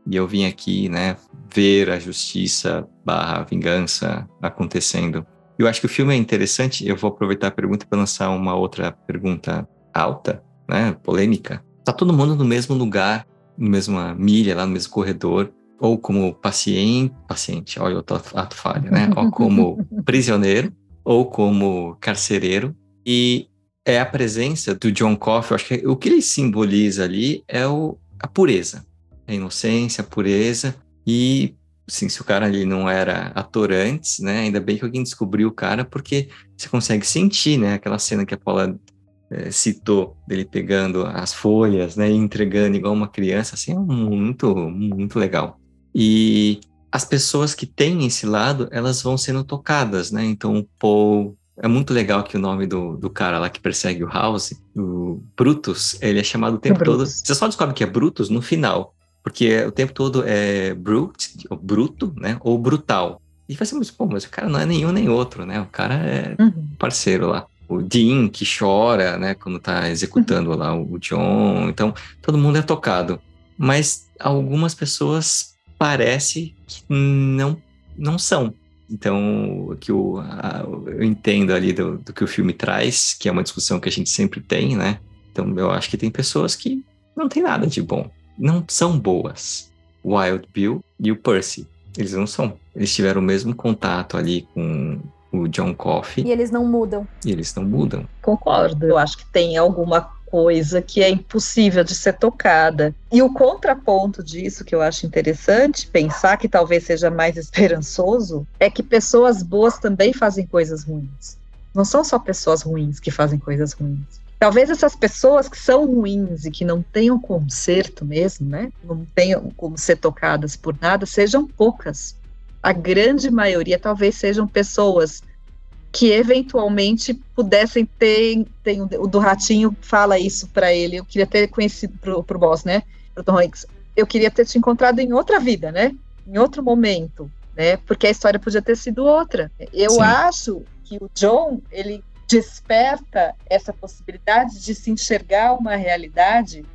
e eu vim aqui, né, ver a justiça barra vingança acontecendo. Eu acho que o filme é interessante, eu vou aproveitar a pergunta para lançar uma outra pergunta alta, né, polêmica. Tá todo mundo no mesmo lugar, na mesma milha, lá no mesmo corredor, ou como paciente, paciente, olha o ato falha, né, ou como prisioneiro, ou como carcereiro, e é a presença do John Coffey, eu acho que o que ele simboliza ali é o, a pureza, a inocência, a pureza, e assim, se o cara ali não era ator antes, né, ainda bem que alguém descobriu o cara, porque você consegue sentir, né, aquela cena que a Paula eh, citou, dele pegando as folhas, né, e entregando igual uma criança, assim, é muito, muito legal. E as pessoas que têm esse lado, elas vão sendo tocadas, né, então o Paul, é muito legal que o nome do, do cara lá que persegue o House, o Brutus, ele é chamado o tempo todo. Brutus. Você só descobre que é Brutus no final, porque o tempo todo é brute, ou bruto, né? Ou brutal. E ser muito, pô, mas o cara não é nenhum nem outro, né? O cara é Uhum. parceiro lá. O Dean que chora, né? Quando tá executando lá o John. Então, todo mundo é tocado. Mas algumas pessoas parece que não, não são. Então, o que eu, eu entendo ali do, do que o filme traz, que é uma discussão que a gente sempre tem, né? Então, eu acho que tem pessoas que não tem nada de bom. Não são boas. Wild Bill e o Percy, eles não são. Eles tiveram o mesmo contato ali com o John Coffey E eles não mudam. e eles não mudam. Concordo. Eu acho que tem alguma coisa que é impossível de ser tocada. E o contraponto disso, que eu acho interessante pensar, que talvez seja mais esperançoso, é que pessoas boas também fazem coisas ruins. Não são só pessoas ruins que fazem coisas ruins. Talvez essas pessoas que são ruins e que não tenham conserto mesmo, né? Não tenham como ser tocadas por nada, sejam poucas. A grande maioria talvez sejam pessoas que eventualmente pudessem ter, tem o do Ratinho fala isso para ele, eu queria ter conhecido pro, pro boss, né, pro Tom Hanks, eu queria ter te encontrado em outra vida, né, em outro momento, né, porque a história podia ter sido outra. Eu Sim. acho que o John, ele desperta essa possibilidade de se enxergar uma realidade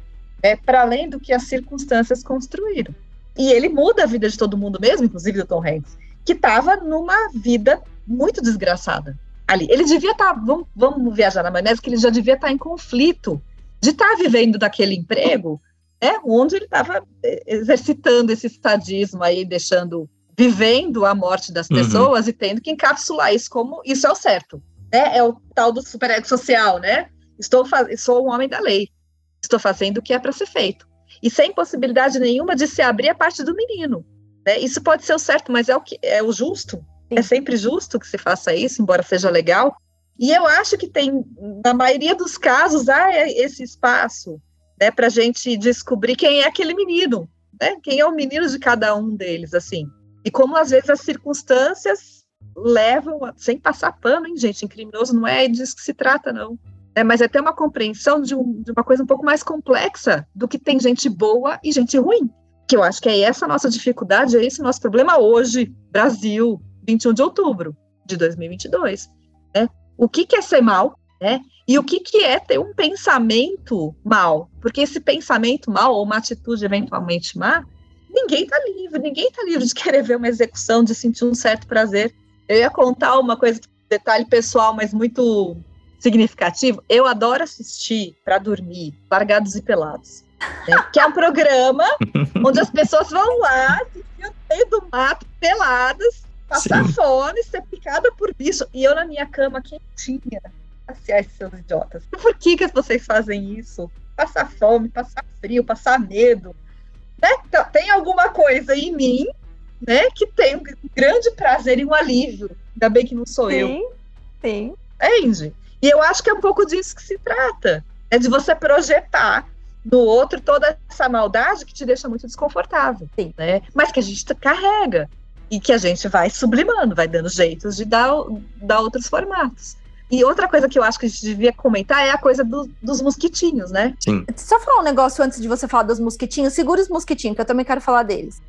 né, para além do que as circunstâncias construíram. E ele muda a vida de todo mundo mesmo, inclusive do Tom Hanks, que estava numa vida muito desgraçada ali. Ele devia estar, vamos, vamos viajar na maionese, que ele já devia estar em conflito de estar vivendo daquele emprego, né, onde ele estava eh, exercitando esse sadismo aí, deixando, vivendo a morte das Uhum. pessoas e tendo que encapsular isso como isso é o certo, né? É o tal do superego social, né? Estou sou um homem da lei, estou fazendo o que é para ser feito e sem possibilidade nenhuma de se abrir a parte do menino. Né? Isso pode ser o certo, mas é o que é o justo. Sim. É sempre justo que se faça isso, embora seja legal. E eu acho que tem, na maioria dos casos, há esse espaço né, para a gente descobrir quem é aquele menino, né? quem é o menino de cada um deles, assim. E como às vezes as circunstâncias levam, sem passar pano, hein, gente? Em criminoso não é disso que se trata, não. É, mas é ter uma compreensão de, um, de uma coisa um pouco mais complexa do que tem gente boa e gente ruim. Que eu acho que é essa a nossa dificuldade, é esse nosso problema hoje, Brasil, 21 de outubro de 2022. Né? O que, que é ser mal, né? E o que, que é ter um pensamento mal? Porque esse pensamento mal, ou uma atitude eventualmente má, ninguém está livre, ninguém está livre de querer ver uma execução, de sentir um certo prazer. Eu ia contar uma coisa, detalhe pessoal, mas muito significativo. Eu adoro assistir para dormir Largados e Pelados, né? que é um programa onde as pessoas vão lá, no meio do mato, peladas, passar Sim. fome, ser picada por bicho. E eu na minha cama quentinha, passear esses seus idiotas. Por que, que vocês fazem isso? Passar fome, passar frio, passar medo. Né? Então, tem alguma coisa em mim né, que tem um grande prazer e um alívio. Ainda bem que não sou sim, eu. Sim, sim. Entende? E eu acho que é um pouco disso que se trata. É de você projetar no outro toda essa maldade que te deixa muito desconfortável. Sim. Né? Mas que a gente carrega. E que a gente vai sublimando, vai dando jeitos de dar, dar outros formatos. E outra coisa que eu acho que a gente devia comentar é a coisa do, dos mosquitinhos, né? Sim. Só falar um negócio antes de você falar dos mosquitinhos. Segura os mosquitinhos, que eu também quero falar deles.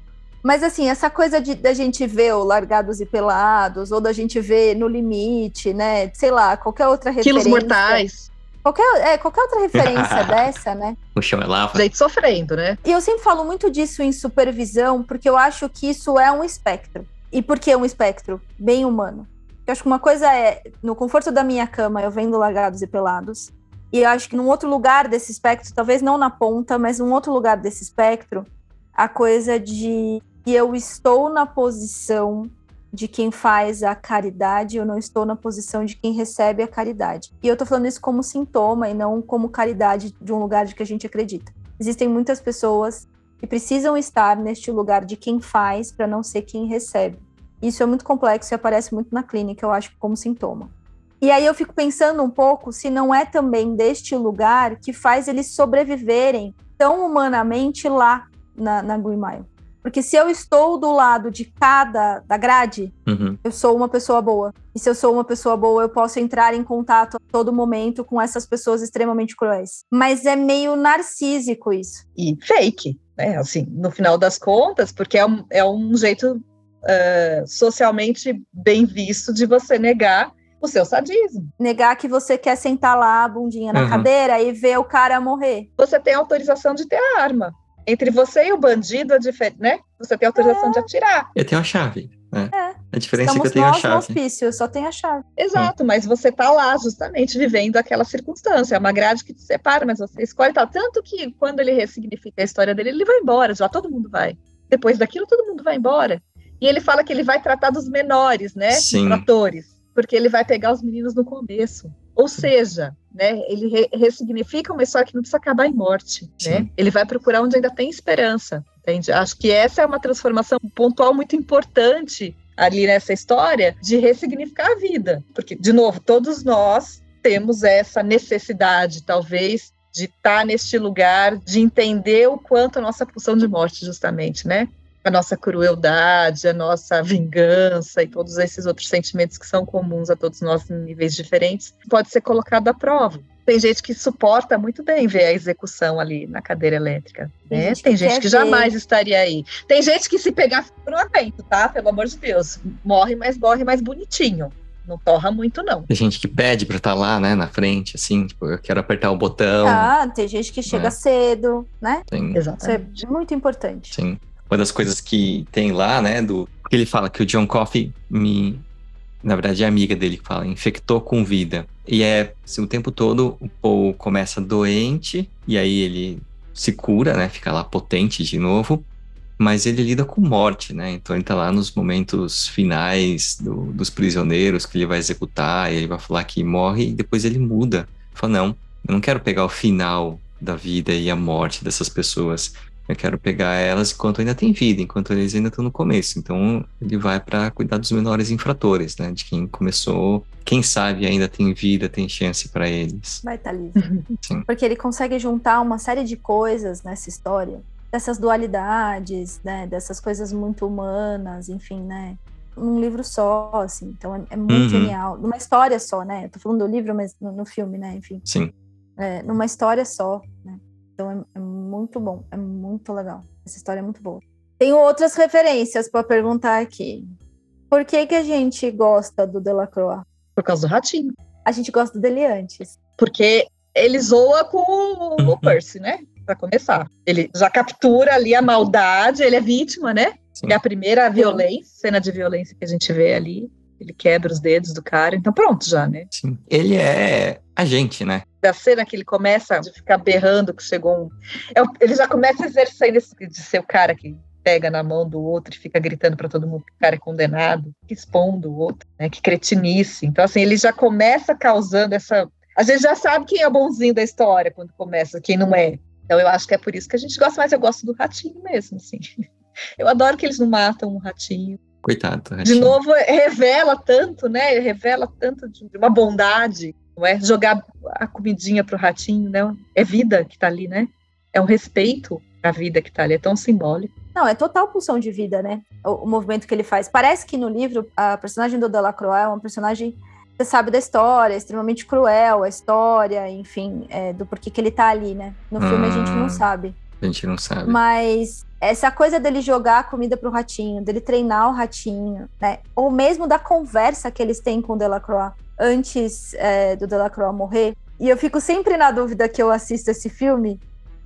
Mas assim, essa coisa de da gente ver o Largados e Pelados, ou da gente ver No Limite, né? Sei lá, qualquer outra referência. Quilos Mortais. Qualquer, é, qualquer outra referência dessa, né? O chão é lava. Gente sofrendo, né? E eu sempre falo muito disso em supervisão, porque eu acho que isso é um espectro. E por que um espectro? Bem humano. Eu acho que uma coisa é, no conforto da minha cama, eu vendo largados e pelados. E eu acho que num outro lugar desse espectro, talvez não na ponta, mas num outro lugar desse espectro, a coisa de que eu estou na posição de quem faz a caridade, eu não estou na posição de quem recebe a caridade. E eu tô falando isso como sintoma e não como caridade de um lugar de que a gente acredita. Existem muitas pessoas que precisam estar neste lugar de quem faz para não ser quem recebe. Isso é muito complexo e aparece muito na clínica, eu acho, como sintoma. E aí eu fico pensando um pouco se não é também deste lugar que faz eles sobreviverem tão humanamente lá na, na Guimaio. Porque se eu estou do lado de cada da grade, uhum. eu sou uma pessoa boa. E se eu sou uma pessoa boa, eu posso entrar em contato a todo momento com essas pessoas extremamente cruéis. Mas é meio narcísico isso. E fake, né? Assim, no final das contas, porque é um, é um jeito uh, socialmente bem visto de você negar o seu sadismo. Negar que você quer sentar lá, a bundinha na uhum. cadeira e ver o cara morrer. Você tem autorização de ter a arma. Entre você e o bandido, é diferente, né? Você tem autorização é. de atirar. Eu tenho a chave. Né? É. A diferença Estamos é que eu tenho a chave. Hospício, eu só tenho a chave. Exato, mas você tá lá justamente vivendo aquela circunstância. É uma grade que te separa, mas você escolhe tal. Tanto que quando ele ressignifica a história dele, ele vai embora, já todo mundo vai. Depois daquilo, todo mundo vai embora. E ele fala que ele vai tratar dos menores, né? Sim. Atores. Porque ele vai pegar os meninos no começo. Ou seja, né, ele re ressignifica uma história que não precisa acabar em morte. Né? Ele vai procurar onde ainda tem esperança. Entende? Acho que essa é uma transformação pontual muito importante ali nessa história de ressignificar a vida. Porque, de novo, todos nós temos essa necessidade, talvez, de estar tá neste lugar, de entender o quanto a nossa pulsão de morte, justamente, né? A nossa crueldade, a nossa vingança e todos esses outros sentimentos que são comuns a todos nós em níveis diferentes, pode ser colocado à prova. Tem gente que suporta muito bem ver a execução ali na cadeira elétrica. Tem né? gente, Tem que, gente que jamais estaria aí. Tem gente que se pegar não aguento, tá? Pelo amor de Deus. Morre, mas morre mais bonitinho. Não torra muito, não. Tem gente que pede pra estar tá lá, né, na frente, assim, tipo, eu quero apertar o botão. Ah, tem gente que chega né? cedo, né? Sim. Exatamente. Isso é muito importante. Sim uma das coisas que tem lá, né, do que ele fala que o John Coffey me na verdade é amiga dele que fala, infectou com vida. E é assim, o tempo todo o Paul começa doente e aí ele se cura, né, fica lá potente de novo, mas ele lida com morte, né? Então ele tá lá nos momentos finais do, dos prisioneiros que ele vai executar, ele vai falar que morre e depois ele muda. Ele fala, não, eu não quero pegar o final da vida e a morte dessas pessoas. Eu quero pegar elas enquanto ainda tem vida, enquanto eles ainda estão no começo. Então ele vai para cuidar dos menores infratores, né? De quem começou, quem sabe ainda tem vida, tem chance para eles. Vai estar tá livre. Sim. Porque ele consegue juntar uma série de coisas nessa história, dessas dualidades, né? Dessas coisas muito humanas, enfim, né? num livro só, assim. Então é, é muito Uhum. genial. Numa história só, né? Eu tô falando do livro, mas no, no filme, né? Enfim. Sim. É, numa história só, né? Então é, é muito bom, é muito legal. Essa história é muito boa. Tenho outras referências para perguntar aqui. Por que, que a gente gosta do Delacroix? Por causa do ratinho. A gente gosta dele antes. Porque ele zoa com o, o Uhum. Percy, né? Pra começar. Ele já captura ali a maldade, ele é vítima, né? Sim. É a primeira violência, cena de violência que a gente vê ali. Ele quebra os dedos do cara, então pronto já, né? Sim. Ele é agente, né? Da cena que ele começa a ficar berrando que chegou um. é ele já começa exercendo esse de ser o cara que pega na mão do outro e fica gritando pra todo mundo que o cara é condenado, que expondo o outro, né? Que cretinice. Então, assim, ele já começa causando essa. A gente já sabe quem é o bonzinho da história quando começa, quem não é. Então, eu acho que é por isso que a gente gosta, mas eu gosto do ratinho mesmo, assim. Eu adoro que eles não matam o ratinho. Coitado. do De novo, revela tanto, né? Revela tanto de uma bondade, não é? Jogar a comidinha pro ratinho, né? É vida que tá ali, né? É um respeito à vida que tá ali, é tão simbólico. Não, é total pulsão de vida, né? O, o movimento que ele faz. Parece que no livro, a personagem do Delacroix é uma personagem, você sabe da história, é extremamente cruel, a história, enfim, é, do porquê que ele tá ali, né? No filme a gente não Hum. sabe. A gente não sabe. Mas essa coisa dele jogar a comida pro ratinho, dele treinar o ratinho, né? Ou mesmo da conversa que eles têm com o Delacroix antes é, do Delacroix morrer. E eu fico sempre na dúvida que eu assisto esse filme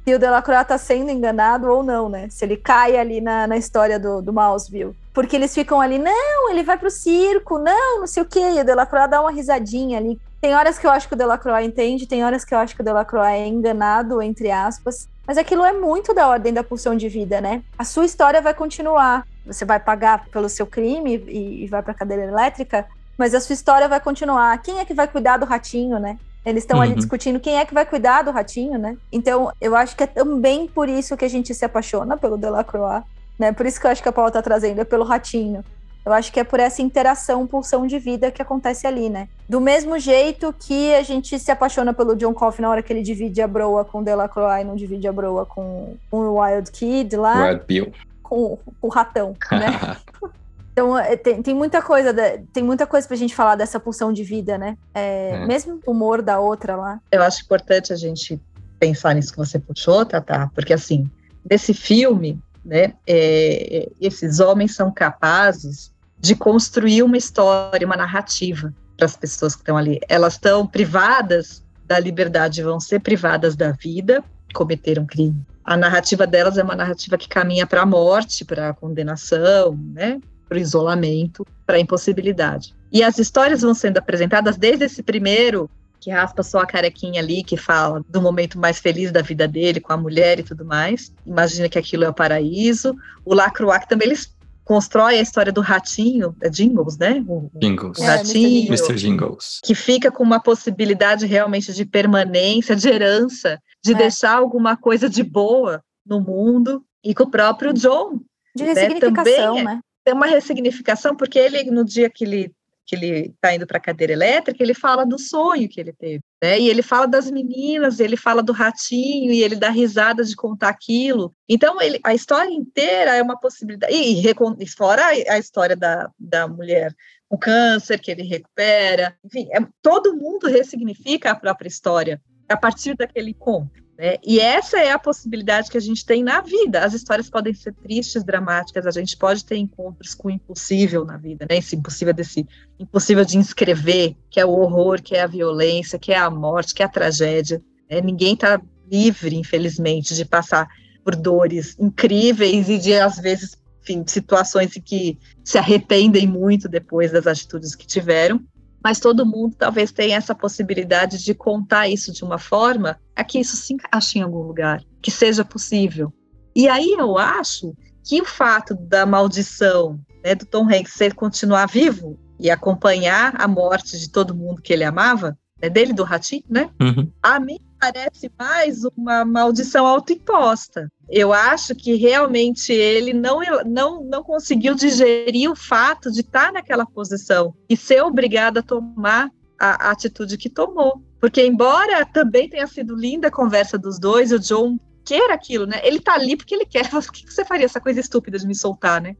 se o Delacroix tá sendo enganado ou não, né? Se ele cai ali na, na história do, do Mouseville. Porque eles ficam ali, não, ele vai pro circo, não, não sei o quê. E o Delacroix dá uma risadinha ali. Tem horas que eu acho que o Delacroix entende, tem horas que eu acho que o Delacroix é enganado, entre aspas. Mas aquilo é muito da ordem da pulsão de vida, né? A sua história vai continuar. Você vai pagar pelo seu crime e, e vai pra cadeira elétrica, mas a sua história vai continuar. Quem é que vai cuidar do ratinho, né? Eles estão ali Uhum. discutindo quem é que vai cuidar do ratinho, né? Então, eu acho que é também por isso que a gente se apaixona pelo Delacroix, né? Por isso que eu acho que a Paula tá trazendo, é pelo ratinho. Eu acho que é por essa interação, pulsão de vida que acontece ali, né? Do mesmo jeito que a gente se apaixona pelo John Coffey na hora que ele divide a broa com o Delacroix e não divide a broa com, com o Wild Kid lá, Wild Bill. com, com o ratão, né? Então, é, tem, tem muita coisa, tem muita coisa pra gente falar dessa pulsão de vida, né? É, É. Mesmo o humor da outra lá. Eu acho importante a gente pensar nisso que você puxou, Tata, porque assim, nesse filme, né, é, esses homens são capazes de construir uma história, uma narrativa para as pessoas que estão ali. Elas estão privadas da liberdade, vão ser privadas da vida, cometeram crime. A narrativa delas é uma narrativa que caminha para a morte, para a condenação, né, para o isolamento, para a impossibilidade. E as histórias vão sendo apresentadas desde esse primeiro que raspa só a carequinha ali, que fala do momento mais feliz da vida dele com a mulher e tudo mais. Imagina que aquilo é o paraíso. O Lacroix também eles constrói a história do ratinho, é Jingles, né? O, Jingles. o É, ratinho, Mr. Jingles. que fica com uma possibilidade realmente de permanência, de herança, de É. deixar alguma coisa de boa no mundo. E com o próprio John, De Né, ressignificação, também é- né? tem uma ressignificação, porque ele, no dia que ele que ele está indo para a cadeira elétrica, ele fala do sonho que ele teve, né? E ele fala das meninas, ele fala do ratinho, e ele dá risada de contar aquilo. Então, ele, a história inteira é uma possibilidade. E, e fora a, história da, da mulher com câncer, que ele recupera. Enfim, é- todo mundo ressignifica a própria história a partir daquele encontro. Né? E essa é a possibilidade que a gente tem na vida. As histórias podem ser tristes, dramáticas, a gente pode ter encontros com o impossível na vida, né? Esse impossível desse impossível de inscrever, que é o horror, que é a violência, que é a morte, que é a tragédia. né? Ninguém está livre, infelizmente, de passar por dores incríveis e de, às vezes, enfim, situações em que se arrependem muito depois das atitudes que tiveram mas todo mundo talvez tenha essa possibilidade de contar isso de uma forma a que isso se encaixe em algum lugar, que seja possível. E aí eu acho que o fato da maldição né, do Tom Hanks ser continuar vivo e acompanhar a morte de todo mundo que ele amava, né, dele do ratinho, né? Uhum. a mim parece mais uma maldição autoimposta. Eu acho que realmente ele não, não, não conseguiu digerir o fato de estar naquela posição e ser obrigado a tomar a, a atitude que tomou. Porque, embora também tenha sido linda a conversa dos dois, o John queira aquilo, né? Ele tá ali porque ele quer. Por que você faria essa coisa estúpida de me soltar, né?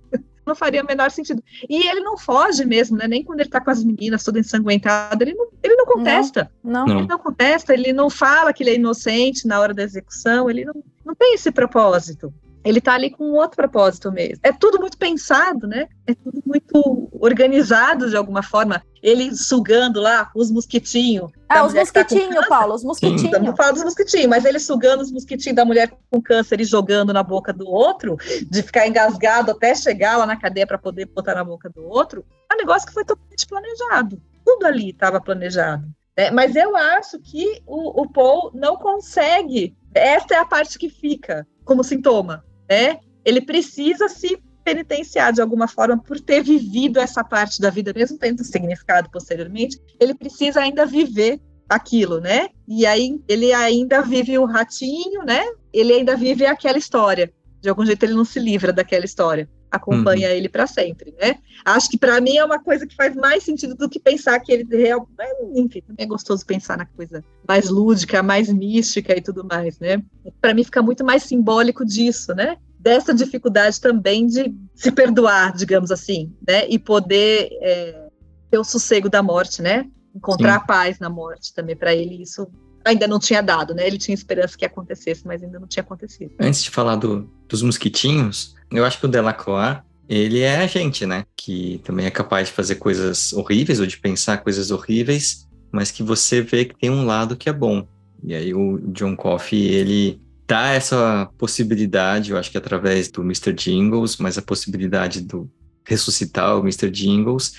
Não faria o menor sentido. E ele não foge mesmo, né? Nem quando ele tá com as meninas toda ensanguentada, ele não, ele não contesta. Não. Ele não contesta, ele não fala que ele é inocente na hora da execução, ele não, não tem esse propósito. Ele tá ali com outro propósito mesmo. É tudo muito pensado, né? É tudo muito organizado de alguma forma. Ele sugando lá os mosquitinhos. Ah, os tá mosquitinhos, câncer. Paulo, os mosquitinhos. Estamos falando dos mosquitinhos, mas ele sugando os mosquitinhos da mulher com câncer e jogando na boca do outro, de ficar engasgado até chegar lá na cadeia para poder botar na boca do outro, é um negócio que foi totalmente planejado. Tudo ali estava planejado. né? Mas eu acho que o, o Paul não consegue. Essa é a parte que fica como sintoma. Né? Ele precisa se penitenciar de alguma forma por ter vivido essa parte da vida, mesmo tendo significado posteriormente, ele precisa ainda viver aquilo, né? E aí ele ainda vive o ratinho, né? Ele ainda vive aquela história. De algum jeito ele não se livra daquela história. Acompanha ele para sempre, né? Acho que para mim é uma coisa que faz mais sentido do que pensar que ele real, enfim, também é gostoso pensar na coisa mais lúdica, mais mística e tudo mais, né? Para mim fica muito mais simbólico disso, né? dessa dificuldade também de se perdoar, digamos assim, né? E poder é, ter o sossego da morte, né? Encontrar Sim. a paz na morte também para ele isso ainda não tinha dado, né? Ele tinha esperança que acontecesse, mas ainda não tinha acontecido. Antes de falar do, dos mosquitinhos, eu acho que o Delacroix, ele é a gente, né? Que também é capaz de fazer coisas horríveis ou de pensar coisas horríveis, mas que você vê que tem um lado que é bom. E aí o John Coffey, ele dá essa possibilidade, eu acho que através do Mr. Jingles, mas a possibilidade do ressuscitar o Mr. Jingles,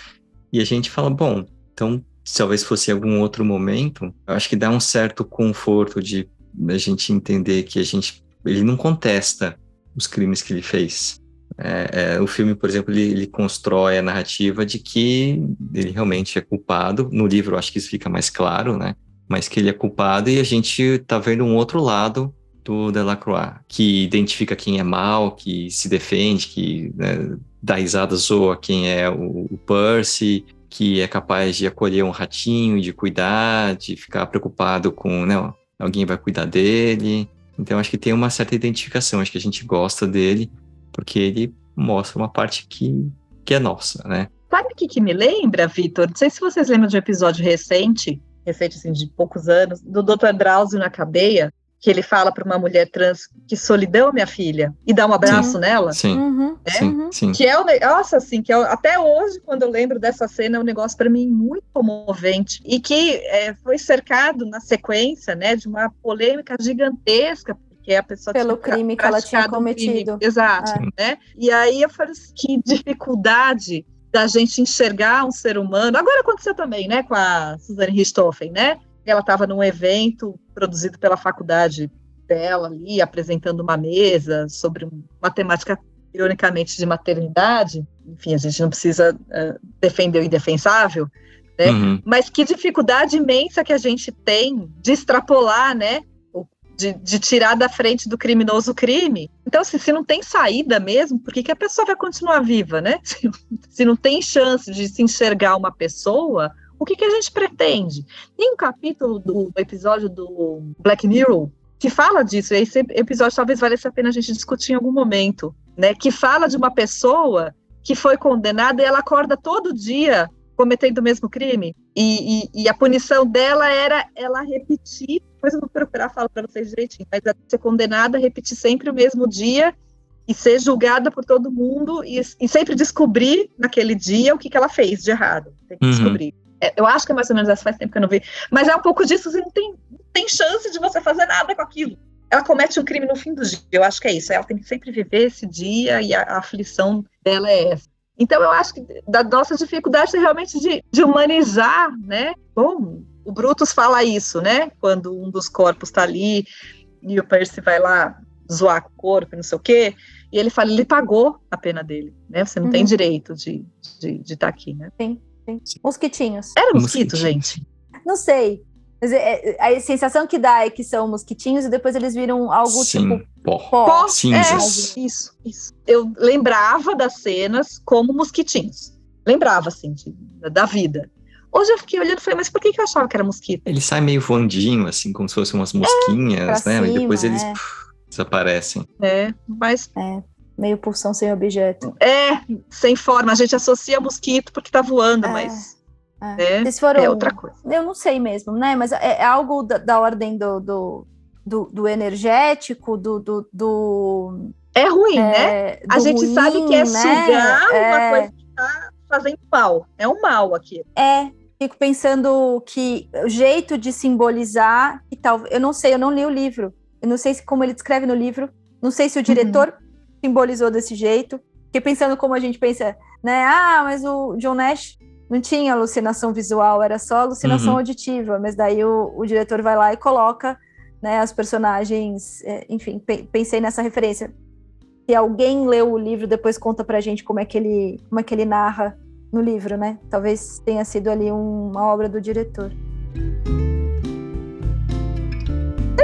e a gente fala, bom, então se talvez fosse algum outro momento, acho que dá um certo conforto de a gente entender que a gente ele não contesta os crimes que ele fez. É, é, o filme, por exemplo, ele, ele, constrói a narrativa de que ele realmente é culpado. No livro, acho que isso fica mais claro, né? Mas que ele é culpado e a gente tá vendo um outro lado do Delacroix, que identifica quem é mal, que se defende, que né, dá risada, zoa quem é o, o Percy, que é capaz de acolher um ratinho, de cuidar, de ficar preocupado com, né, alguém vai cuidar dele. Então acho que tem uma certa identificação, acho que a gente gosta dele, porque ele mostra uma parte que, que é nossa, né? Sabe o que, que me lembra, Vitor? Não sei se vocês lembram de um episódio recente, recente assim, de poucos anos, do Dr. Drauzio na cadeia, que ele fala para uma mulher trans que solidão, minha filha, e dá um abraço sim. nela. Sim. Uhum. É? sim, sim. Que é o nossa, assim, que é, até hoje, quando eu lembro dessa cena, é um negócio para mim muito comovente e que é, foi cercado na sequência, né, de uma polêmica gigantesca porque a pessoa pelo tinha crime que ela tinha praticado um cometido. Exato, É. né? E aí eu falei assim, que dificuldade da gente enxergar um ser humano. Agora aconteceu também, né, com a Suzane Richthofen, né? Ela estava num evento produzido pela faculdade dela ali, apresentando uma mesa sobre uma temática, ironicamente, de maternidade. Enfim, a gente não precisa uh, defender o indefensável, né? Uhum. Mas que dificuldade imensa que a gente tem de extrapolar, né? De, de, tirar da frente do criminoso o crime. Então, se, se não tem saída mesmo, por que, que a pessoa vai continuar viva, né? Se, se, não tem chance de se enxergar uma pessoa, o que, que a gente pretende? Tem um capítulo do, episódio do Black Mirror que fala disso, e esse episódio talvez valesse a pena a gente discutir em algum momento, né? Que fala de uma pessoa que foi condenada e ela acorda todo dia cometendo o mesmo crime. E, e, e, a punição dela era ela repetir, depois eu vou procurar falar para vocês direitinho, mas ela ser condenada a repetir sempre o mesmo dia e ser julgada por todo mundo e, e sempre descobrir naquele dia o que, que ela fez de errado. Tem que Uhum. descobrir. É, eu acho que é mais ou menos essa, faz tempo que eu não vi. Mas é um pouco disso, você não tem, não tem chance de você fazer nada com aquilo. Ela comete um crime no fim do dia, eu acho que é isso. Ela tem que sempre viver esse dia e a, a aflição dela é essa. Então, eu acho que da nossa dificuldade é realmente de, de humanizar, né? Bom, o Brutus fala isso, né? Quando um dos corpos está ali e o Percy vai lá zoar com o corpo, não sei o quê, e ele fala, ele pagou a pena dele, né? Você não Uhum. tem direito de estar de, de tá aqui, né? Sim. Mosquitinhos. Era mosquito, Mosquitinho. gente. Não sei. Mas é- é- a sensação que dá é que são mosquitinhos e depois eles viram algo Sim, tipo pó. pó. Pó, cinzas. É, isso, isso. Eu lembrava das cenas como mosquitinhos. Lembrava, assim, de- da vida. Hoje eu fiquei olhando e falei, mas por que, que eu achava que era mosquito? Ele sai meio voandinho, assim, como se fossem umas mosquinhas, pra né? Mas depois cima, eles é. puf, desaparecem. É, mas. É, meio pulsão sem objeto. É, sem forma. A gente associa mosquito porque tá voando, É, mas. É. É, Vocês foram, é outra coisa. Eu não sei mesmo, né? Mas é, é algo da, da ordem do, do, do, do energético, do. do, do É ruim, né? é, A gente ruim, sabe que é né? sugar uma É. coisa que tá fazendo mal. É um mal aqui. É, fico pensando que o jeito de simbolizar, e tal, eu não sei, eu não li o livro. Eu não sei se como ele descreve no livro, não sei se o diretor simbolizou desse jeito. Fiquei pensando como a gente pensa, né? Ah, mas o John Nash não tinha alucinação visual, era só alucinação Uhum. auditiva, mas daí o, o diretor vai lá e coloca né, as personagens, é, enfim, pe- pensei nessa referência. Se alguém leu o livro, depois conta pra gente como é que ele, como é que ele narra no livro, né? Talvez tenha sido ali um- uma obra do diretor.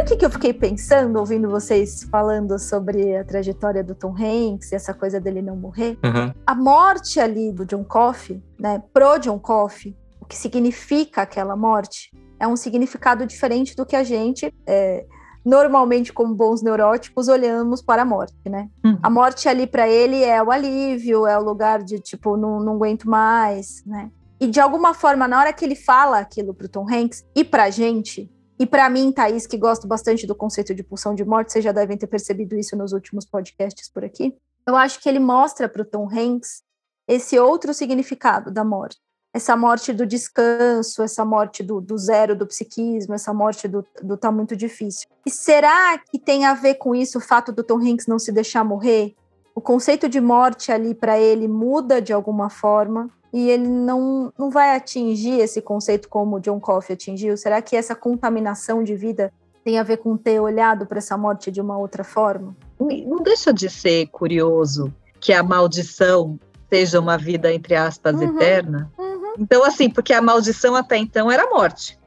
O que, que eu fiquei pensando, ouvindo vocês falando sobre a trajetória do Tom Hanks e essa coisa dele não morrer? Aham. A morte ali do John Coffey, né, pro John Coffey, o que significa aquela morte, é um significado diferente do que a gente, é, normalmente como bons neuróticos, olhamos para a morte, né? Uhum. A morte ali para ele é o alívio, é o lugar de tipo, não, não aguento mais, né? E de alguma forma, na hora que ele fala aquilo pro Tom Hanks e pra gente, e pra mim, Thaís, que gosto bastante do conceito de pulsão de morte, vocês já devem ter percebido isso nos últimos podcasts por aqui. Eu acho que ele mostra pro Tom Hanks esse outro significado da morte. Essa morte do descanso, essa morte do, do zero do psiquismo, essa morte do, do tá muito difícil. E será que tem a ver com isso o fato do Tom Hanks não se deixar morrer? O conceito de morte ali para ele muda de alguma forma e ele não, não vai atingir esse conceito como o John Coffey atingiu? Será que essa contaminação de vida tem a ver com ter olhado para essa morte de uma outra forma? Não deixa de ser curioso que a maldição seja uma vida, entre aspas, Uhum. eterna. Uhum. Então, assim, porque a maldição até então era a morte.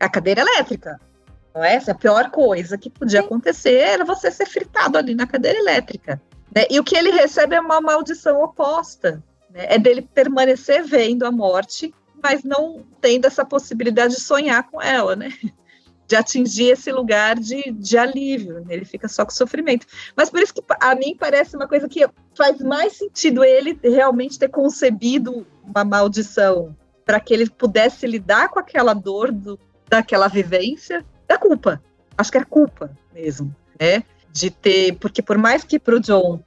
A cadeira elétrica. Não é? Essa é a pior coisa que podia Sim. acontecer era você ser fritado ali na cadeira elétrica. né? E o que ele recebe é uma maldição oposta. Né? É dele permanecer vendo a morte, mas não tendo essa possibilidade de sonhar com ela, né? De atingir esse lugar de, de alívio. né? Ele fica só com sofrimento. Mas por isso que a mim parece uma coisa que faz mais sentido ele realmente ter concebido uma maldição para que ele pudesse lidar com aquela dor do, daquela vivência da culpa. Acho que é culpa mesmo, né? De ter, porque por mais que para o John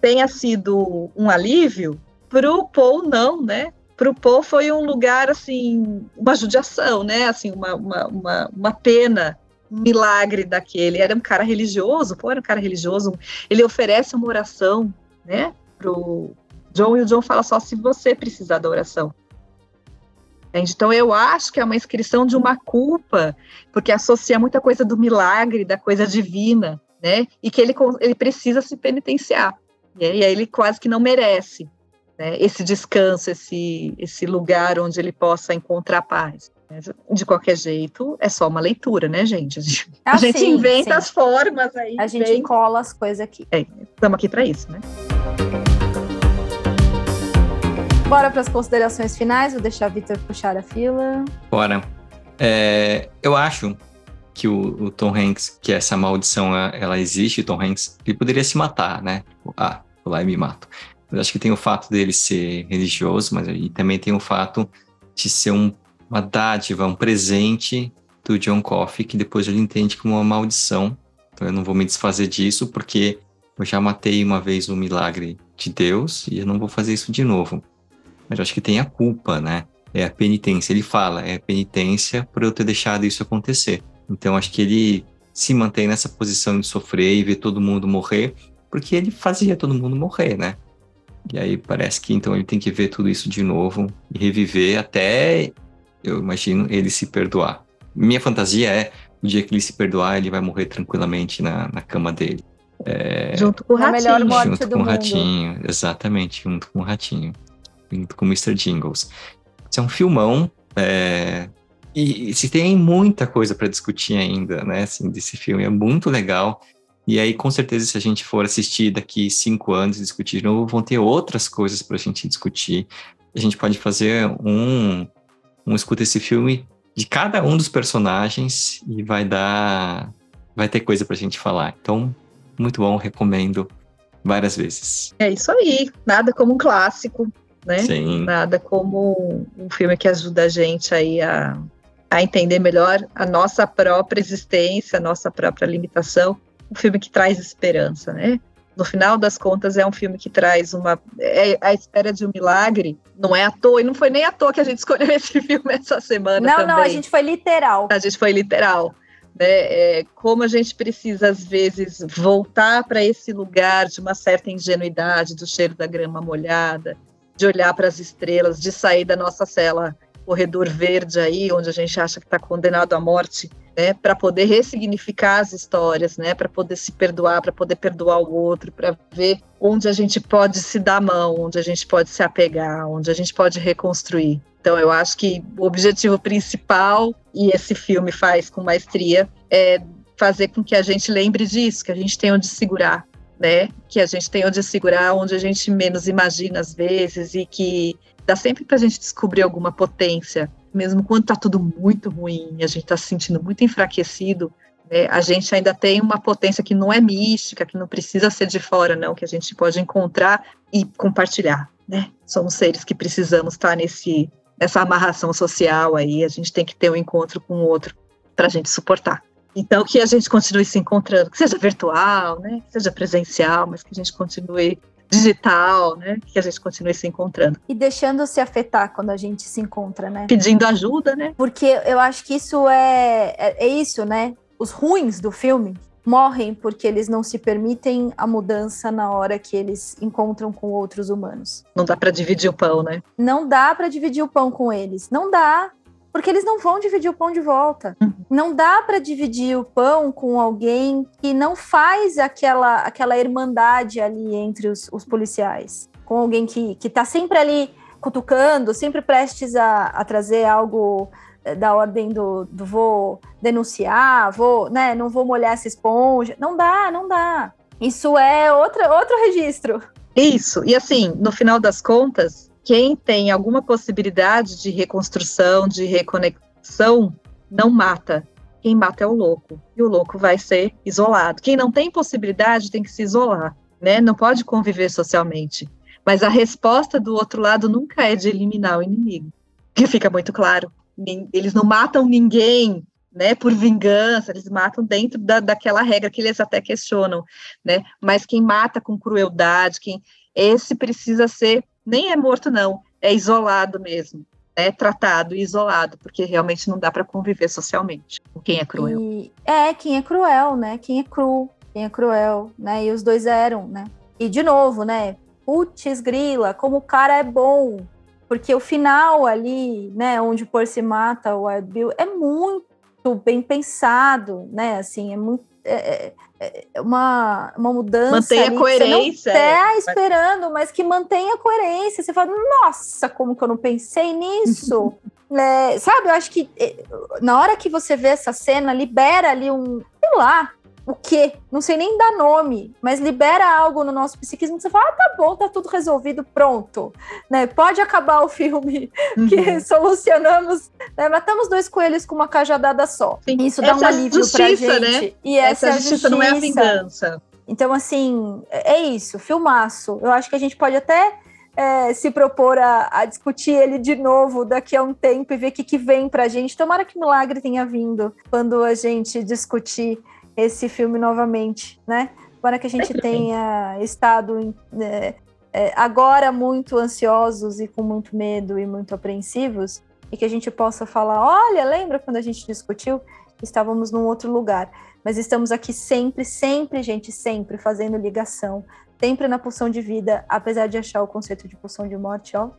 tenha sido um alívio, para o Paul não, né? Para o Paul foi um lugar assim, uma judiação, né? Assim, uma, uma, uma, uma pena, um milagre daquele. Era um cara religioso, Paul era um cara religioso. Ele oferece uma oração, né? Pro John e o John fala só se você precisar da oração. Então eu acho que é uma inscrição de uma culpa, porque associa muita coisa do milagre, da coisa divina, né? E que ele, ele precisa se penitenciar. né? E aí ele quase que não merece né? esse descanso, esse, esse lugar onde ele possa encontrar paz. né? De qualquer jeito, é só uma leitura, né, gente? A gente, a Ah, gente sim, inventa sim. as formas aí. A gente vem- cola as coisas aqui. Estamos aqui para isso, né? Bora para as considerações finais, vou deixar o Victor puxar a fila. Bora. É, eu acho que o, o Tom Hanks, que essa maldição ela- existe, Tom Hanks, ele poderia se matar, né? Ah, vou lá e me mato. Eu acho que tem o fato dele ser religioso, mas aí também tem o fato de ser um- uma dádiva, um presente do John Coffey, que depois ele entende como uma maldição. Então eu não vou me desfazer disso, porque eu já matei uma vez o milagre de Deus e eu não vou fazer isso de novo. Mas eu acho que tem a culpa, né? É a penitência. Ele fala, é a penitência por eu ter deixado isso acontecer. Então acho que ele se mantém nessa posição de sofrer e ver todo mundo morrer, porque ele fazia todo mundo morrer, né? E aí parece que então ele tem que ver tudo isso de novo e reviver até, eu imagino, ele se perdoar. Minha fantasia é, o dia que ele se perdoar, ele vai morrer tranquilamente na, na cama dele. Junto com o É a melhor ratinho. morte junto do com o ratinho, exatamente, junto com o ratinho, junto com o Mr. Jingles. Isso é um filmão, é, e, e se tem muita coisa para discutir ainda, né, assim, desse filme, é muito legal. E aí, com certeza, se a gente for assistir daqui cinco anos e discutir de novo, vão ter outras coisas para a gente discutir. A gente pode fazer um, um escuta esse filme de cada um dos personagens e vai dar, vai ter coisa para a gente falar. Então, muito bom, recomendo várias vezes. É isso aí, nada como um clássico, né? Sim. Nada como um filme que ajuda a gente aí a, a entender melhor a nossa própria existência, a nossa própria limitação. Um filme que traz esperança, né? No final das contas, é um filme que traz uma. É a espera de um milagre. Não é à toa, e não foi nem à toa que a gente escolheu esse filme essa semana. Não, também. não, a gente foi literal. A gente foi literal né? É, como a gente precisa, às vezes, voltar para esse lugar de uma certa ingenuidade, do cheiro da grama molhada, de olhar para as estrelas, de sair da nossa cela corredor verde aí, onde a gente acha que está condenado à morte, né, para poder ressignificar as histórias, né, para poder se perdoar, para poder perdoar o outro, para ver onde a gente pode se dar mão, onde a gente pode se apegar, onde a gente pode reconstruir. Então, eu acho que o objetivo principal, e esse filme faz com maestria, é fazer com que a gente lembre disso, que a gente tem onde segurar, né? Que a gente tem onde segurar, onde a gente menos imagina às vezes, e que dá sempre para a gente descobrir alguma potência, mesmo quando está tudo muito ruim, a gente está se sentindo muito enfraquecido, né, a gente ainda tem uma potência que não é mística, que não precisa ser de fora, não, que a gente pode encontrar e compartilhar, né? Somos seres que precisamos estar nesse nessa amarração social aí, a gente tem que ter um encontro com o outro para a gente suportar. Então, que a gente continue se encontrando, que seja virtual, né, que seja presencial, mas que a gente continue digital, né, que a gente continue se encontrando. E deixando se afetar quando a gente se encontra, né? Pedindo ajuda, né? Porque eu acho que isso é, é, é isso, né? Os ruins do filme morrem porque eles não se permitem a mudança na hora que eles encontram com outros humanos. Não dá para dividir o pão, né? Não dá para dividir o pão com eles. Não dá, porque eles não vão dividir o pão de volta. Uhum. Não dá para dividir o pão com alguém que não faz aquela aquela irmandade ali entre os, os policiais, com alguém que que tá sempre ali cutucando, sempre prestes a, a trazer algo eh, da ordem do, do vou denunciar, vou, né, não vou molhar essa esponja. Não dá, não dá. Isso é outra, outro registro. Isso. E assim, no final das contas, quem tem alguma possibilidade de reconstrução, de reconexão, não mata. Quem mata é o louco. E o louco vai ser isolado. Quem não tem possibilidade tem que se isolar, né? Não pode conviver socialmente. Mas a resposta do outro lado nunca é de eliminar o inimigo. Que fica muito claro eles não matam ninguém né, por vingança, eles matam dentro da, daquela regra que eles até questionam, né, mas quem mata com crueldade, quem, esse precisa ser, nem é morto não, é isolado mesmo, é tratado e isolado, porque realmente não dá para conviver socialmente com quem é cruel. E, é, quem é cruel, né, quem é cru, quem é cruel, né, e os dois eram, né, e de novo, né, putz grila, como o cara é bom, porque o final ali, né, onde o Percy mata o Wild Bill, é muito bem pensado, né? Assim, é muito. É, é, é uma, uma mudança. Mantém a coerência. Você não tá é. esperando, mas que mantenha a coerência. Você fala, nossa, como que eu não pensei nisso? é, sabe, eu acho que é, na hora que você vê essa cena, libera ali um, sei lá, o quê? Não sei nem dar nome, mas libera algo no nosso psiquismo que você fala, ah, tá bom, tá tudo resolvido, pronto. Né? Pode acabar o filme uhum. que solucionamos, né? matamos dois coelhos com uma cajadada só. Sim. Isso dá essa um alívio justiça, pra gente. Né? E essa, essa justiça, justiça não é a vingança. Então, assim, é isso, filmaço. Eu acho que a gente pode até é, se propor a, a, discutir ele de novo daqui a um tempo e ver o que, que vem pra gente. Tomara que milagre tenha vindo quando a gente discutir esse filme novamente, né? Para que a gente tenha estado é, é, agora muito ansiosos e com muito medo e muito apreensivos, e que a gente possa falar: olha, lembra quando a gente discutiu? Estávamos num outro lugar. Mas estamos aqui sempre, sempre, gente, sempre fazendo ligação, sempre na pulsão de vida, apesar de achar o conceito de pulsão de morte, ó,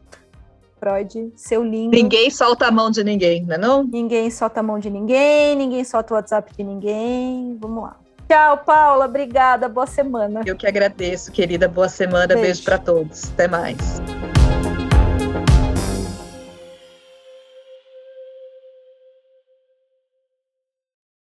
Freud, seu lindo. Ninguém solta a mão de ninguém, não é não? Ninguém solta a mão de ninguém, ninguém solta o WhatsApp de ninguém. Vamos lá. Tchau, Paula. Obrigada. Boa semana. Eu que agradeço, querida. Boa semana. Beijo, Beijo para todos. Até mais.